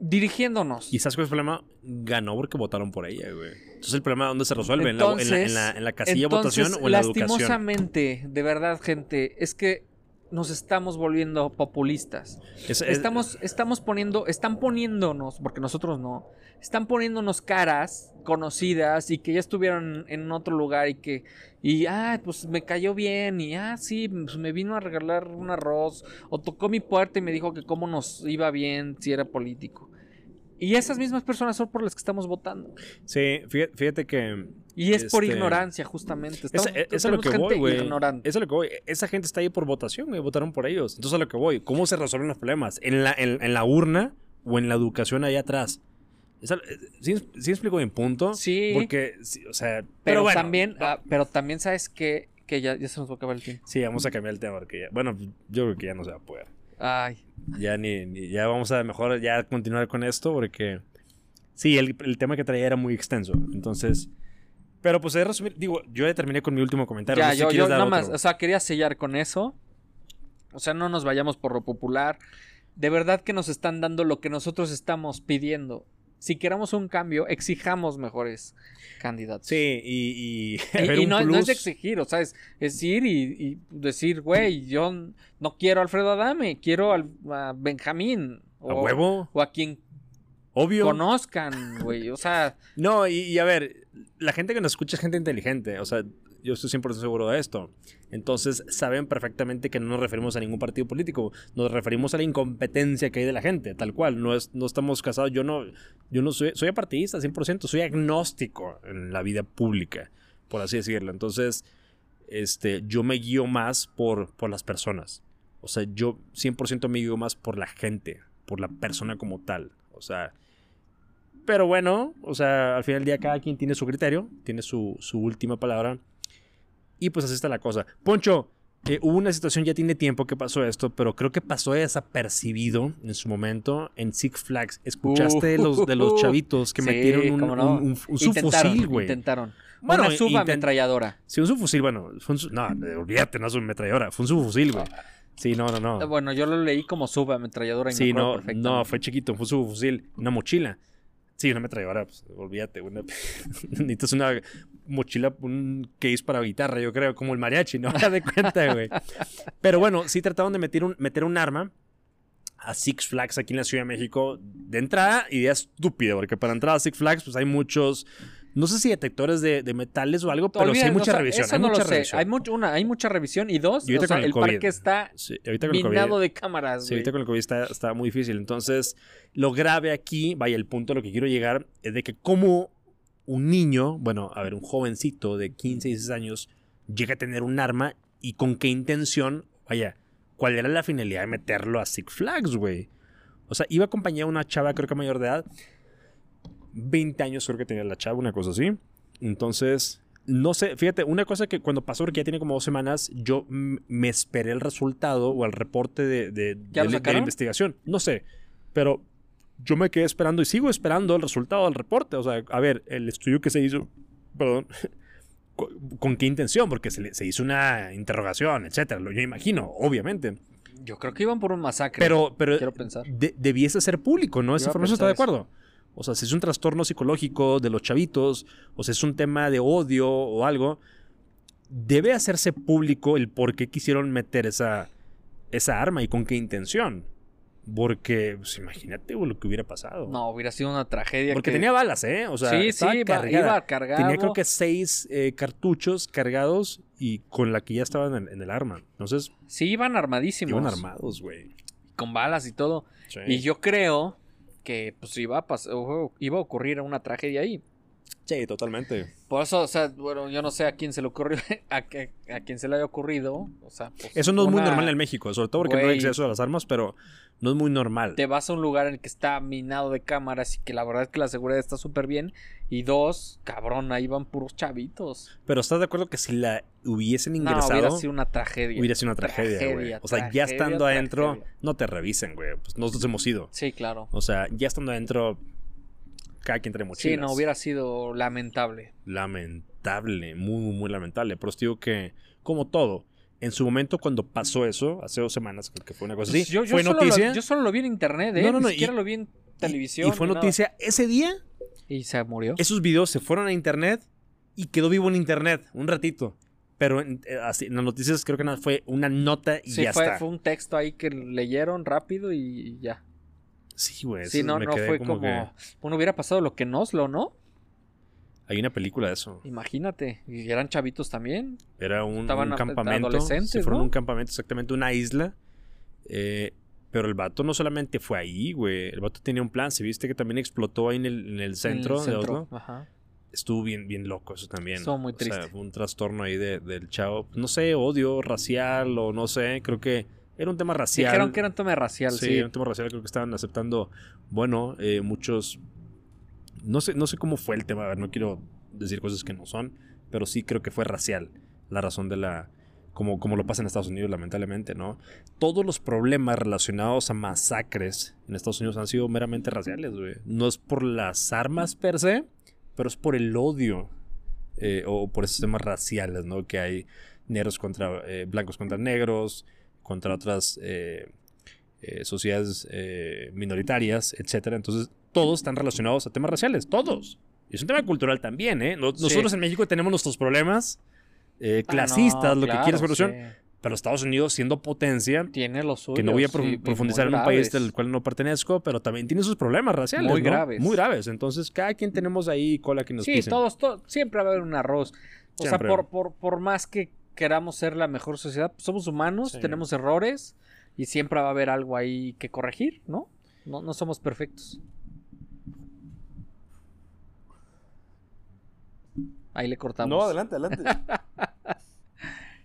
dirigiéndonos. ¿Y sabes cuál es el problema? Ganó porque votaron por ella, güey. Entonces el problema, ¿dónde se resuelve? ¿En la- en, la, en, la, en la casilla de votación o en la educación? lastimosamente, de verdad, gente, es que nos estamos volviendo populistas. Es- es- Estamos, estamos poniendo, están poniéndonos, porque nosotros no, están poniéndonos caras conocidas y que ya estuvieron en otro lugar y que, y, ah, pues me cayó bien y, ah, sí, pues me vino a regalar un arroz o tocó mi puerta y me dijo que cómo nos iba bien si era político. Y esas mismas personas son por las que estamos votando. Sí, fíjate, fíjate que... Y es por Este, ignorancia, justamente. Estamos, Esa- Eso es lo que voy, güey. ignorante. Eso es lo que voy. Esa gente está ahí por votación, güey. Votaron por ellos. Entonces a lo que voy. ¿Cómo se resuelven los problemas? ¿En la, en, en la urna o en la educación allá atrás? Esa- eh, ¿Sí, sí explico mi punto? Sí. Porque, sí, o sea... Pero, bueno, también, no. ah, pero también sabes que, que ya, ya se nos va a acabar el tiempo. Sí, vamos a cambiar el tema porque ya... Bueno, yo creo que ya no se va a poder. Ay, Ya ni, ni- ya vamos a mejor ya continuar con esto porque sí, el, el tema que traía era muy extenso. Entonces, pero pues de resumir, digo, yo ya terminé con mi último comentario. ya, no sé si yo, yo nada otro. más, o sea, quería sellar con eso. O sea, no nos vayamos por lo popular. De verdad que nos están dando lo que nosotros estamos pidiendo. Si queremos un cambio, exijamos mejores candidatos. Sí, y, y, [LAUGHS] no, no es de exigir, o sea, es, es ir y, y decir, güey, yo no quiero a Alfredo Adame, quiero al- a Benjamín. a O, huevo, o a quien obvio. conozcan, güey. O sea, [LAUGHS] No, y a ver, la gente que nos escucha es gente inteligente, o sea, yo estoy 100% seguro de esto. Entonces, saben perfectamente que no nos referimos a ningún partido político, nos referimos a la incompetencia que hay de la gente, tal cual. No, es, no estamos casados, yo no, yo no soy, soy apartidista 100%, soy agnóstico en la vida pública, por así decirlo. Entonces, este, yo me guío más por, por las personas. O sea, yo 100% me guío más por la gente, por la persona como tal. O sea, pero bueno, o sea, al final del día cada quien tiene su criterio, tiene su, su última palabra. Y pues así está la cosa. Poncho, eh, hubo una situación, ya tiene tiempo que pasó esto, pero creo que pasó desapercibido en su momento en Six Flags. ¿Escuchaste de, los, de los chavitos que Sí, metieron un, no. un, un- un intentaron, subfusil, güey? Intentaron. Bueno, Una subametralladora. Sí, un subfusil, bueno, fue un no, eh, olvídate, no es metralladora, fue un subfusil, güey. Sí, no, no, no. Eh, Bueno, yo lo leí como subametralladora y Sí, me no, no, fue chiquito, fue su fusil, una mochila. Sí, una metralladora, pues, olvídate, una... [LAUGHS] necesitas una mochila, un case para guitarra, yo creo, como el mariachi, ¿no? [LAUGHS] de cuenta, güey. Pero bueno, sí trataron de meter un, meter un arma a Six Flags aquí en la Ciudad de México. De entrada, idea estúpida, porque para entrar a Six Flags, pues hay muchos, no sé si detectores de, de metales o algo, pero sí hay mucha o sea, revisión. eso Hay no mucha lo sé. revisión. Hay, mucho, una, hay mucha revisión. Y dos, Y o sea, el el, parque está Sí, ahorita con el COVID- minado de cámaras, Sí, ahorita con el COVID está, está muy difícil. Entonces, lo grave aquí, vaya, el punto a lo que quiero llegar es de que como un niño, bueno, a ver, un jovencito de 15, 16 años, llega a tener un arma y con qué intención, vaya, cuál era la finalidad de meterlo a Six Flags, güey. O sea, iba acompañado a una chava, creo que mayor de edad, 20 años creo que tenía la chava, una cosa así. Entonces, no sé, fíjate, una cosa que cuando pasó, porque ya tiene como dos semanas, yo me esperé el resultado o el reporte de, de- ¿Ya de- lo de la investigación. No sé, pero yo me quedé esperando y sigo esperando el resultado del reporte. O sea, a ver, el estudio que se hizo, perdón, [LAUGHS] co- ¿con qué intención? Porque se, le- se hizo una interrogación, etcétera. Lo yo imagino, obviamente. Yo creo que iban por un masacre. Pero, pero quiero pensar. de- debiese ser público, ¿no? Esa información está de eso. acuerdo. O sea, si es un trastorno psicológico de los chavitos, o si es un tema de odio o algo, debe hacerse público el por qué quisieron meter esa, esa arma y con qué intención. Porque, pues, imagínate güey, lo que hubiera pasado. No, hubiera sido una tragedia. Porque que- tenía balas, ¿eh? O sea, sí, sí, cargada. iba cargado. Tenía creo que seis eh, cartuchos cargados y con la que ya estaban en, en el arma. Entonces, Sí, iban armadísimos. iban armados, güey. Con balas y todo. Sí. Y yo creo que pues iba a, iba a ocurrir una tragedia ahí. Sí, totalmente. Por eso, o sea, bueno, yo no sé a quién se le ocurrió, [LAUGHS] a, quién se le haya ocurrido. O sea, pues, Eso no es muy normal en México, sobre todo porque no hay acceso a las armas, pero no es muy normal. Te vas a un lugar en el que está minado de cámaras y que la verdad es que la seguridad está súper bien. Y dos, cabrón, ahí van puros chavitos. Pero ¿estás de acuerdo que si la hubiesen No, ingresado, hubiera sido una tragedia. hubiera sido una tragedia, güey? O sea, ya tragedia, estando adentro, no te revisen, güey. Pues nosotros hemos ido. Sí, claro. O sea, ya estando adentro, cada quien trae mochilas. Sí, no, hubiera sido lamentable. Lamentable, muy, muy, muy lamentable. Pero os digo que, como todo, en su momento cuando pasó eso, hace dos semanas, creo que fue una cosa así, Pues yo, yo fue noticia. Lo, yo solo lo vi en internet, ¿eh? No, no, no, Ni siquiera y- lo vi en televisión. Y, fue nada. noticia ese día. Y se murió. Esos videos se fueron a internet y quedó vivo en internet un ratito. Pero en, eh, así, en las noticias creo que nada, fue una nota y Sí, ya fue, está. fue un texto ahí que leyeron rápido y ya. Sí, güey. sí, no, no fue como. que- Bueno, hubiera pasado lo que en Oslo, ¿no? Hay una película de eso. Imagínate. Y eran chavitos también. Era un, Estaban un campamento. adolescentes, Se fueron ¿no? un campamento, exactamente, una isla. Eh, pero el vato no solamente fue ahí, güey. El vato tenía un plan. Se viste que también explotó ahí en el, en el centro, En el de Oslo. Ajá. Estuvo bien, bien loco eso también. Estuvo muy O sea, triste. fue un trastorno ahí de- del chavo. No sé, odio racial o no sé. Creo que era un tema racial. Dijeron que era un tema racial, Sí, sí. era un tema racial. Creo que estaban aceptando. Bueno, eh, muchos. No sé, no sé cómo fue el tema. A ver, no quiero decir cosas que no son. Pero sí creo que fue racial. La razón de la. Como, como lo pasa en Estados Unidos, lamentablemente, ¿no? Todos los problemas relacionados a masacres en Estados Unidos han sido meramente raciales, güey. No es por las armas per se, pero es por el odio eh, o por esos temas raciales, ¿no? Que hay negros contra eh, blancos contra negros, contra otras eh, eh, sociedades eh, minoritarias, etcétera. Entonces, todos están relacionados a temas raciales, todos. Y es un tema cultural también, ¿eh? Sí. Nosotros en México tenemos nuestros problemas eh, Ah, clasistas, no, lo claro, que quieras, solución, sí. pero Estados Unidos siendo potencia, Tiene lo suyo. que no voy a sí, profundizar en un país del cual no pertenezco, pero también tiene sus problemas raciales. Muy ¿no? graves. Muy graves. Entonces, cada quien tenemos ahí cola que nos Sí, pisen. todos, to- siempre va a haber un arroz. O sea, por, por, por más que queramos ser la mejor sociedad, pues somos humanos, Sí. tenemos errores y siempre va a haber algo ahí que corregir, ¿no? No, no somos perfectos. Ahí le cortamos. No, adelante, adelante. [LAUGHS]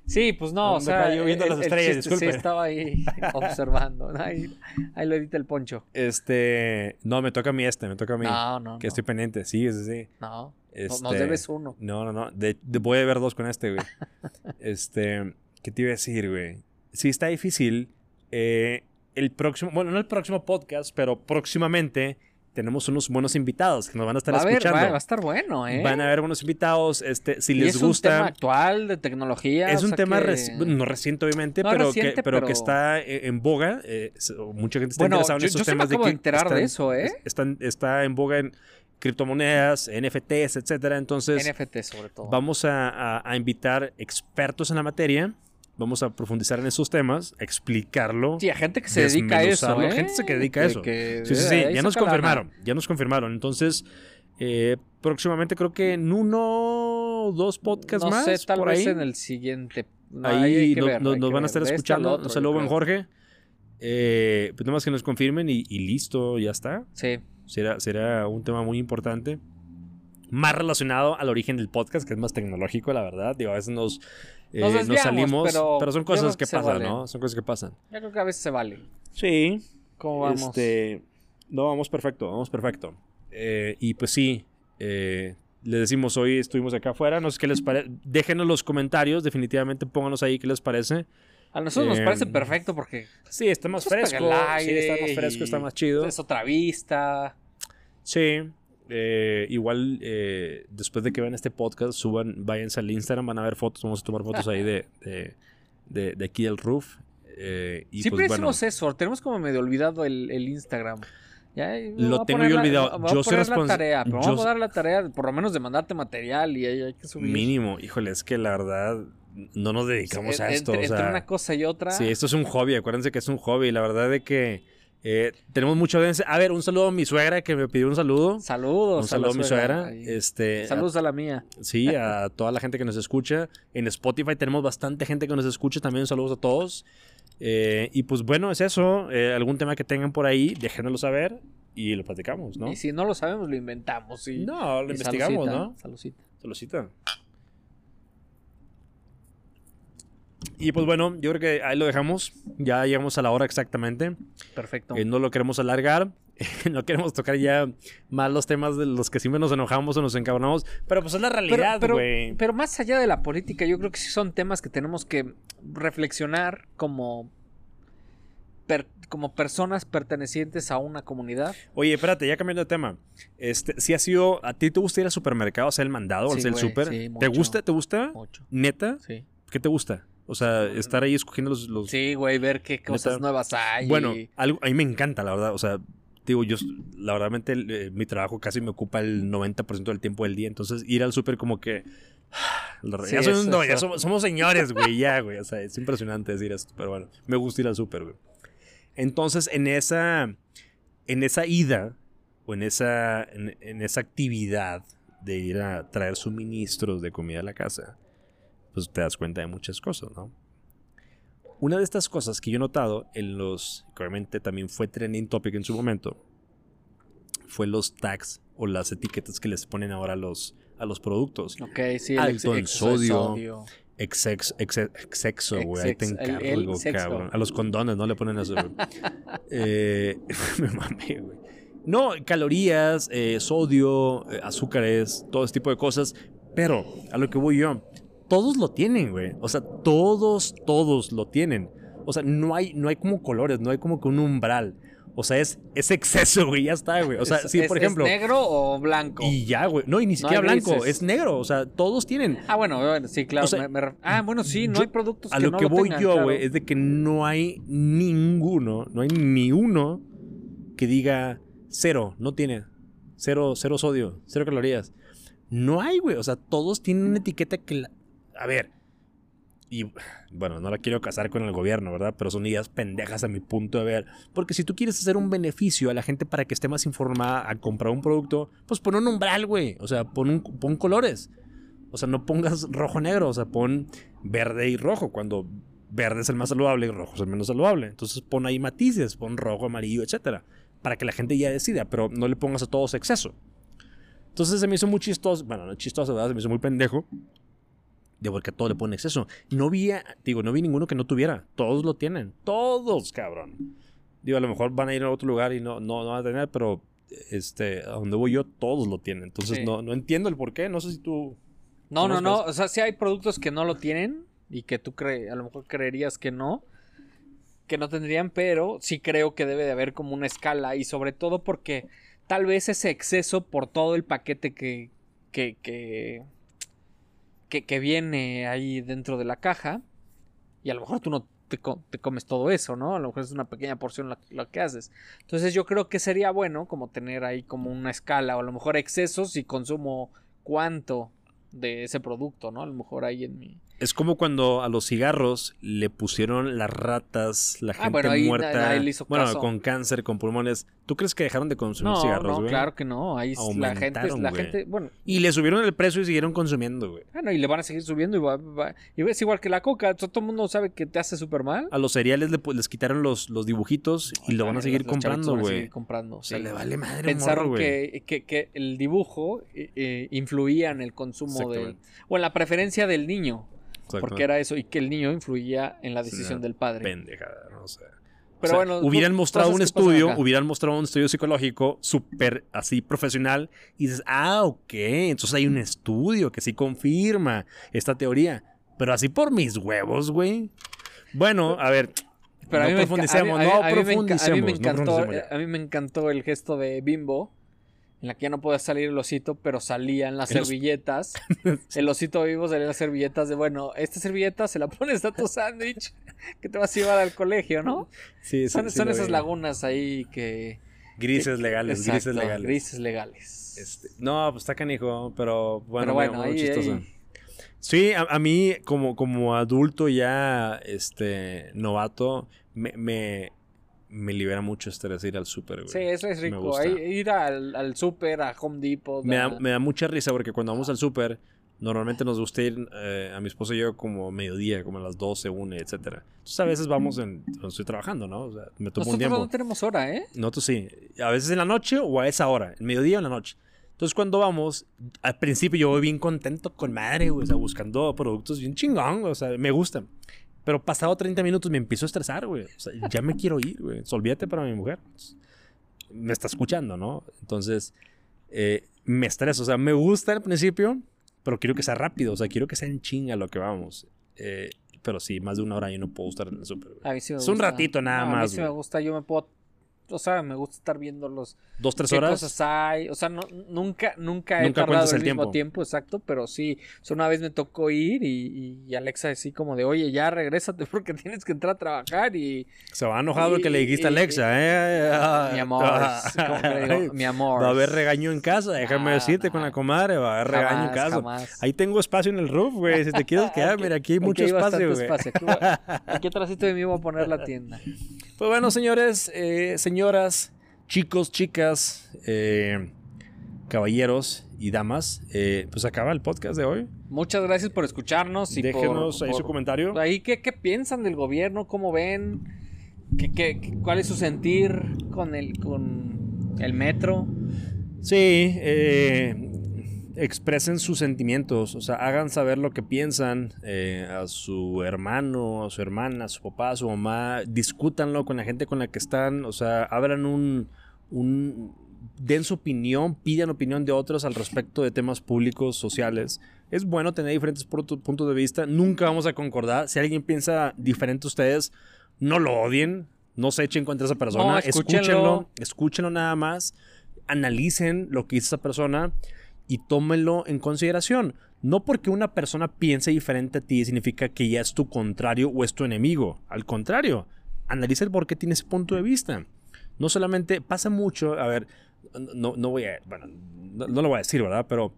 Sí, pues no, o Ando sea, yo viendo el- las el estrellas, chiste. Sí, estaba ahí [LAUGHS] observando. Ahí, ahí lo edita el poncho. este. No, me toca a mí este, me toca a mí. No, no, que no. estoy pendiente. Sí, sí, sí. No, Este, nos debes uno. No, no, no. De, de- voy a ver dos con este, güey. [LAUGHS] este. ¿Qué te iba a decir, güey? Sí, está difícil. Eh, el próximo. Bueno, no el próximo podcast, pero próximamente tenemos unos buenos invitados que nos van a estar Va a, escuchando. va- va a estar bueno, ¿eh? Van a haber buenos invitados. Este, si Y les es un gusta. tema actual de tecnología. Es un tema que- reci- no reciente, obviamente, No pero, reciente, que, pero, pero- que está eh, en boga. eh, mucha gente está Bueno, interesada en yo- estos yo se me acabo de que enterar de están- eso, ¿eh? es- están- está en boga en criptomonedas, NFTs, etcétera. Entonces, NFT sobre todo. vamos a, a- a invitar expertos en la materia. Vamos a profundizar en esos temas, explicarlo. Sí, a gente que se dedica a eso. ¿eh? Gente que dedica a eso. que Sí, sí, sí, ya nos lana. confirmaron, ya nos confirmaron. Entonces, eh, próximamente creo que en uno o dos podcasts no más, sé, tal por vez ahí, en el siguiente. No, ahí no- ver, nos van a estar este escuchando. Saludos, yo buen. Jorge. Eh, pues nada más que nos confirmen y, y listo, ya está. Sí. Será, será un tema muy importante. Más relacionado al origen del podcast, que es más tecnológico, la verdad. Digo, a veces nos, eh, Nos nos desviamos, salimos, pero, pero son cosas que pasan, vale. ¿no? Son cosas que pasan. Yo creo que a veces se vale. Sí. ¿Cómo vamos? Este, no, vamos perfecto, vamos perfecto. Eh, y pues sí, eh, les decimos hoy estuvimos acá afuera, no sé qué les parece. Déjenos los comentarios, definitivamente pónganos ahí qué les parece. A nosotros nos parece em, perfecto porque Sí, está más fresco. sí, está más fresco, está más chido. es otra vista. Sí. eh, igual eh, después de que vean este podcast, suban, váyanse al Instagram, van a ver fotos, vamos a tomar fotos ahí de, [LAUGHS] de, de- de aquí del roof. eh, y Siempre pues bueno, decimos eso, tenemos como medio olvidado el, el Instagram. Ya, me Lo tengo yo olvidado. Yo soy poner la respons- tarea, pero yo- vamos a dar la tarea por lo menos de mandarte material y hay que subir. mínimo, híjole, es que la verdad no nos dedicamos a esto. entre, o sea, entre una cosa y otra. Sí, esto es un hobby, acuérdense que es un hobby. La verdad de que eh, tenemos mucha audiencia. A ver, un saludo a mi suegra que me pidió un saludo. Saludos. Un saludo a mi suegra. Ahí. Este, Saludos a la mía. sí, a [LAUGHS] toda la gente que nos escucha. En Spotify tenemos bastante gente que nos escucha. También saludos a todos. Eh, y pues bueno, es eso. Eh, algún tema que tengan por ahí, déjenoslo saber y lo platicamos, ¿no? Y si no lo sabemos, lo inventamos. Y, No, lo y investigamos, salucita, ¿no? salucita. Saludcita. Y pues bueno, yo creo que ahí lo dejamos. Ya llegamos a la hora exactamente. Perfecto. Eh, no lo queremos alargar. [LAUGHS] no queremos tocar ya más los temas de los que siempre nos enojamos o nos encabronamos. Pero pues es la realidad, pero, güey. pero más allá de la política, yo creo que sí son temas que tenemos que reflexionar como, per- como personas pertenecientes a una comunidad. Oye, espérate, ya cambiando de tema. Este, si ha sido. ¿A ti te gusta ir al supermercado, hacer el mandado, Sí, hacer el súper? sí, ¿Te gusta? ¿Te gusta? Mucho. ¿Neta? Sí. ¿Qué te gusta? O sea, estar ahí escogiendo los. los- Sí, güey, ver qué cosas Neta. nuevas hay. Bueno, algo, a mí me encanta, la verdad. O sea, digo, yo, la verdad, eh, mi trabajo casi me ocupa el 90% del tiempo del día. Entonces, ir al súper como que... [SIGHS] Sí, ya, somos, eso- no, ya somos, somos señores, güey, ya, güey. O sea, es impresionante decir esto, pero bueno, me gusta ir al súper, güey. Entonces, en esa, en esa ida, o en esa, en, en esa actividad de ir a traer suministros de comida a la casa, pues te das cuenta de muchas cosas, ¿no? Una de estas cosas que yo he notado en los, que obviamente también fue trending topic en su momento, fue los tags o las etiquetas que les ponen ahora a los, a los productos. Ok, sí, el Alto en de sodio. Exex, exe- exexo, güey. Ahí te encargo, cabrón. A los condones no le ponen eso, güey. [LAUGHS] Eh, [LAUGHS] me mamé, güey. No, calorías, eh, sodio, eh, azúcares, todo ese tipo de cosas. Pero, a lo que voy yo, todos lo tienen, güey. O sea, todos, todos lo tienen. O sea, no hay, no hay como colores, no hay como que un umbral. O sea, es, es exceso, güey, ya está, güey. O sea, ¿Es- sí, es- por es ejemplo. negro o blanco? Y ya, güey. No, y ni siquiera blanco, grises. es negro. O sea, todos tienen. Ah, bueno, sí, claro. O sea, me- me ref- ah, bueno, sí, no yo- hay productos A que lo no que voy tengan, yo, claro. güey, es de que no hay ninguno, no hay ni uno que diga cero, no tiene. Cero, cero sodio, cero calorías. No hay, güey. O sea, todos tienen una etiqueta que la... A ver. Y bueno, no la quiero casar con el gobierno, ¿verdad? Pero son ideas pendejas a mi punto de ver. Porque si tú quieres hacer un beneficio a la gente para que esté más informada a comprar un producto, pues pon un umbral, güey. O sea, pon, un, pon colores. O sea, no pongas rojo-negro, o sea, pon verde y rojo. Cuando verde es el más saludable y rojo es el menos saludable. Entonces pon ahí matices, pon rojo, amarillo, etcétera. Para que la gente ya decida, pero no le pongas a todos exceso. Entonces se me hizo muy chistoso, bueno, no chistoso, ¿verdad? Se me hizo muy pendejo. De porque a todo le pone exceso. No vi, digo, no vi ninguno que no tuviera. Todos lo tienen. Todos, cabrón. Digo, a lo mejor van a ir a otro lugar y no, no, no van a tener, pero este, a donde voy yo, todos lo tienen. Entonces Sí. no, no entiendo el por qué. No sé si tú. No, no, no. O sea, sí hay productos que no lo tienen y que tú cre a lo mejor creerías que no. Que no tendrían, pero sí creo que debe de haber como una escala. Y sobre todo porque tal vez ese exceso por todo el paquete que. que. que. Que, que viene ahí dentro de la caja. Y a lo mejor tú no te, co- te comes todo eso, ¿no? A lo mejor es una pequeña porción la que haces. Entonces yo creo que sería bueno como tener ahí como una escala. O a lo mejor excesos y consumo cuánto de ese producto, ¿no? A lo mejor ahí en mi... Es como cuando a los cigarros le pusieron las ratas, la gente Ah, bueno, ahí muerta. nadie le hizo bueno, caso. con cáncer, con pulmones. ¿Tú crees que dejaron de consumir No, cigarros, no, güey? claro que no. Ahí la gente, la güey. gente, bueno, Y le subieron el precio y siguieron consumiendo, güey. bueno, y le van a seguir subiendo y va, va- y es igual que la coca. Todo el mundo sabe que te hace súper mal. A los cereales le les quitaron los, los dibujitos y lo van a seguir los comprando, güey. seguir comprando, O sea, sí. le vale madre Pensaron morro, güey. que, que- que el dibujo eh, eh, influía en el consumo de... O en la preferencia del niño. Porque era eso. Y que el niño influía en la decisión una del padre. Pendejada, no sé. Pero O sea, bueno, hubieran mostrado un estudio, hubieran mostrado un estudio psicológico súper así profesional y dices, ah, ok, entonces hay un estudio que sí confirma esta teoría. Pero así por mis huevos, güey. Bueno, a ver, Pero a no profundicemos, no profundicemos. Ya. a mí me encantó el gesto de Bimbo, en la que ya no podía salir el osito, pero salían las El os- servilletas. [LAUGHS] el osito vivo salían las servilletas de, bueno, esta servilleta se la pones a tu sándwich que te vas a llevar al colegio, ¿no? Sí, sí, Son, sí son lo esas vi. lagunas ahí que... Grises legales, grises legales. Grises legales. Este, no, pues está canijo, pero bueno, Pero bueno, muy ahí, chistoso. ahí- Sí, a, a mí como, como adulto ya, este, novato, me, me, me libera mucho estrés ir al súper, güey. Sí, eso es rico. Ahí- ir al, al súper, a Home Depot. Me da, me da mucha risa porque cuando vamos al súper, normalmente nos gusta ir eh, a mi esposo y yo como mediodía, como a las 12, 1, etcétera. Entonces a veces vamos en, cuando estoy trabajando, ¿no? O sea, me tomo un Nosotros tiempo. no tenemos hora, ¿eh? Nosotros sí. A veces en la noche o a esa hora, en mediodía o en la noche. Entonces cuando vamos, al principio yo voy bien contento con madre, güey, o sea, buscando productos bien chingón, o sea, me gustan. Pero pasado 30 minutos me empiezo a estresar, güey. O sea, ya me quiero ir, güey. Olvídate para mi mujer. Me está escuchando, ¿no? Entonces, eh, me estreso. O sea, me gusta al principio, pero quiero que sea rápido. O sea, quiero que sea en chinga lo que vamos. Eh, pero sí, más de una hora yo no puedo estar en el súper. sí Es un ratito nada No, A mí más, sí me gusta. Yo me puedo. O sea, me gusta estar viendo los. Dos, tres qué horas. cosas hay. O sea, no- nunca, nunca he Nunca tardado el, el mismo tiempo. exacto. Pero sí. O sea, una vez me tocó ir y, y Alexa así como de, oye, ya regrésate [LAUGHS] porque tienes que entrar a trabajar y. Se va enojado el que le dijiste a Y- Alexa, ¿eh? Ah, mi amor. ah, [LAUGHS] digo, mi amor. Va a haber regaño en casa, déjame Nah, decirte nah. con la comadre, va a haber regaño en casa. jamás. Ahí tengo espacio en el roof, güey. Si te quieres [LAUGHS] quedar, mira, aquí hay mucho Aquí espacio, güey. Aquí, aquí atrásito de mí voy a poner la tienda. Pues bueno, señores, eh, señoras, chicos, chicas, eh, caballeros y damas, eh, pues acaba el podcast de hoy. Muchas gracias por escucharnos y Déjenos por, ahí su comentario. Ahí, ¿qué, qué piensan del gobierno? ¿Cómo ven? ¿Qué, qué- qué- cuál es su sentir con el, con el metro? Sí, eh, expresen sus sentimientos, o sea, hagan saber lo que piensan eh, a su hermano, a su hermana, a su papá, a su mamá, discútanlo con la gente con la que están, o sea, abran un, un den su opinión, pidan opinión de otros al respecto de temas públicos, sociales. Es bueno tener diferentes pu- puntos de vista, nunca vamos a concordar. Si alguien piensa diferente a ustedes, no lo odien, no se echen contra esa persona, No, escúchenlo, escúchenlo. escúchenlo nada más analicen lo que dice esa persona y tómenlo en consideración. No porque una persona piense diferente a ti significa que ya es tu contrario o es tu enemigo. Al contrario, analiza el por qué tiene ese punto de vista. No solamente pasa mucho, a ver, no, no voy a, bueno, no, no lo voy a decir, ¿verdad? Pero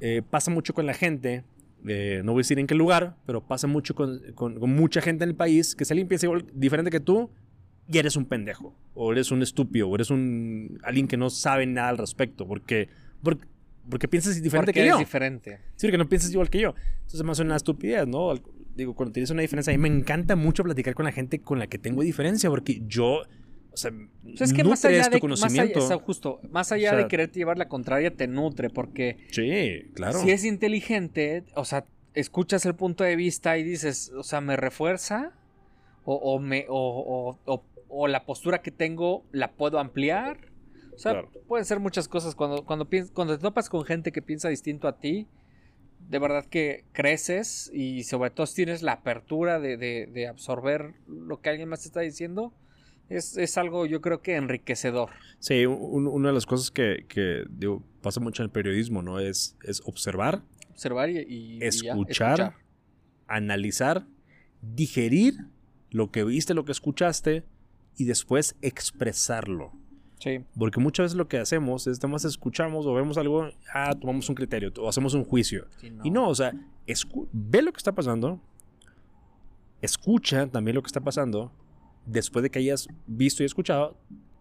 eh, pasa mucho con la gente, eh, no voy a decir en qué lugar, pero pasa mucho con, con- con mucha gente en el país que alguien piensa igual, diferente que tú, y eres un pendejo, o eres un estúpido, o eres un alguien que no sabe nada al respecto, porque, porque, porque piensas diferente Porque que es yo. diferente. Sí, que no piensas igual que yo. Entonces me hace una estupidez, ¿no? Digo, cuando tienes una diferencia, a mí me encanta mucho platicar con la gente con la que tengo diferencia, porque yo, o sea, O sea, es que más allá de más allá, conocimiento. o sea, justo, más allá O sea- de quererte llevar la contraria, te nutre, porque sí, claro. si es inteligente, o sea, escuchas el punto de vista y dices, o sea, me refuerza, o, o me, o, o- o- o la postura que tengo la puedo ampliar. O sea, Claro. pueden ser muchas cosas. Cuando, cuando, cuando te topas con gente que piensa distinto a ti, de verdad que creces y sobre todo si tienes la apertura de, de- de absorber lo que alguien más te está diciendo. Es, es algo yo creo que enriquecedor. Sí, un- una de las cosas que, que, digo, pasa mucho en el periodismo, ¿no? Es, es observar, Observar y, ya, Escuchar. analizar, digerir lo que viste, lo que escuchaste, y después expresarlo. Sí. Porque muchas veces lo que hacemos es, nada más escuchamos o vemos algo, ah, tomamos un criterio o hacemos un juicio. Sí, Y no, o sea, ve lo que está pasando, escucha también lo que está pasando, después de que hayas visto y escuchado,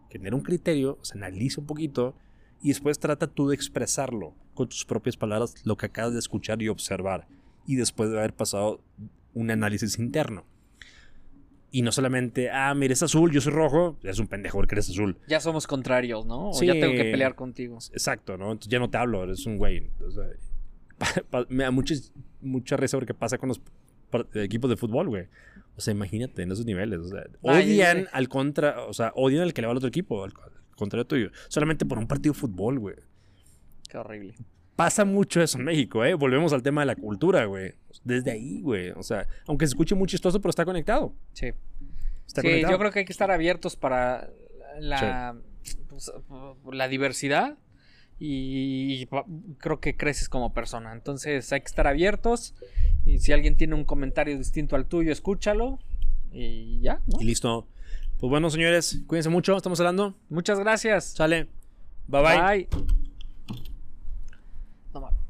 genera un criterio, o sea, analiza un poquito y después trata tú de expresarlo con tus propias palabras, lo que acabas de escuchar y observar, y después de haber pasado un análisis interno. Y no solamente, ah, mira, es azul, yo soy rojo, es un pendejo porque eres azul. Ya somos contrarios, ¿no? O Sí. ya tengo que pelear contigo. Exacto, ¿no? Entonces ya no te hablo, eres un güey. O sea, [LAUGHS] pa- pa- me da mucha, mucha risa porque pasa con los equipos de fútbol, güey. O sea, imagínate en esos niveles. O sea, odian al contra, o sea, odian al que le va al otro equipo, al, al contrario tuyo. Solamente por un partido de fútbol, güey. Qué horrible. Pasa mucho eso en México, ¿eh? Volvemos al tema de la cultura, güey. Desde ahí, güey. O sea, aunque se escuche muy chistoso, pero está conectado. Sí. Está Sí, conectado. yo creo que hay que estar abiertos para la, pues, la diversidad y creo que creces como persona. Entonces hay que estar abiertos y si alguien tiene un comentario distinto al tuyo, escúchalo y ya, ¿no? Y listo. Pues bueno, señores, cuídense mucho. Estamos hablando. Muchas gracias. Sale. bye. bye. Bye. normal.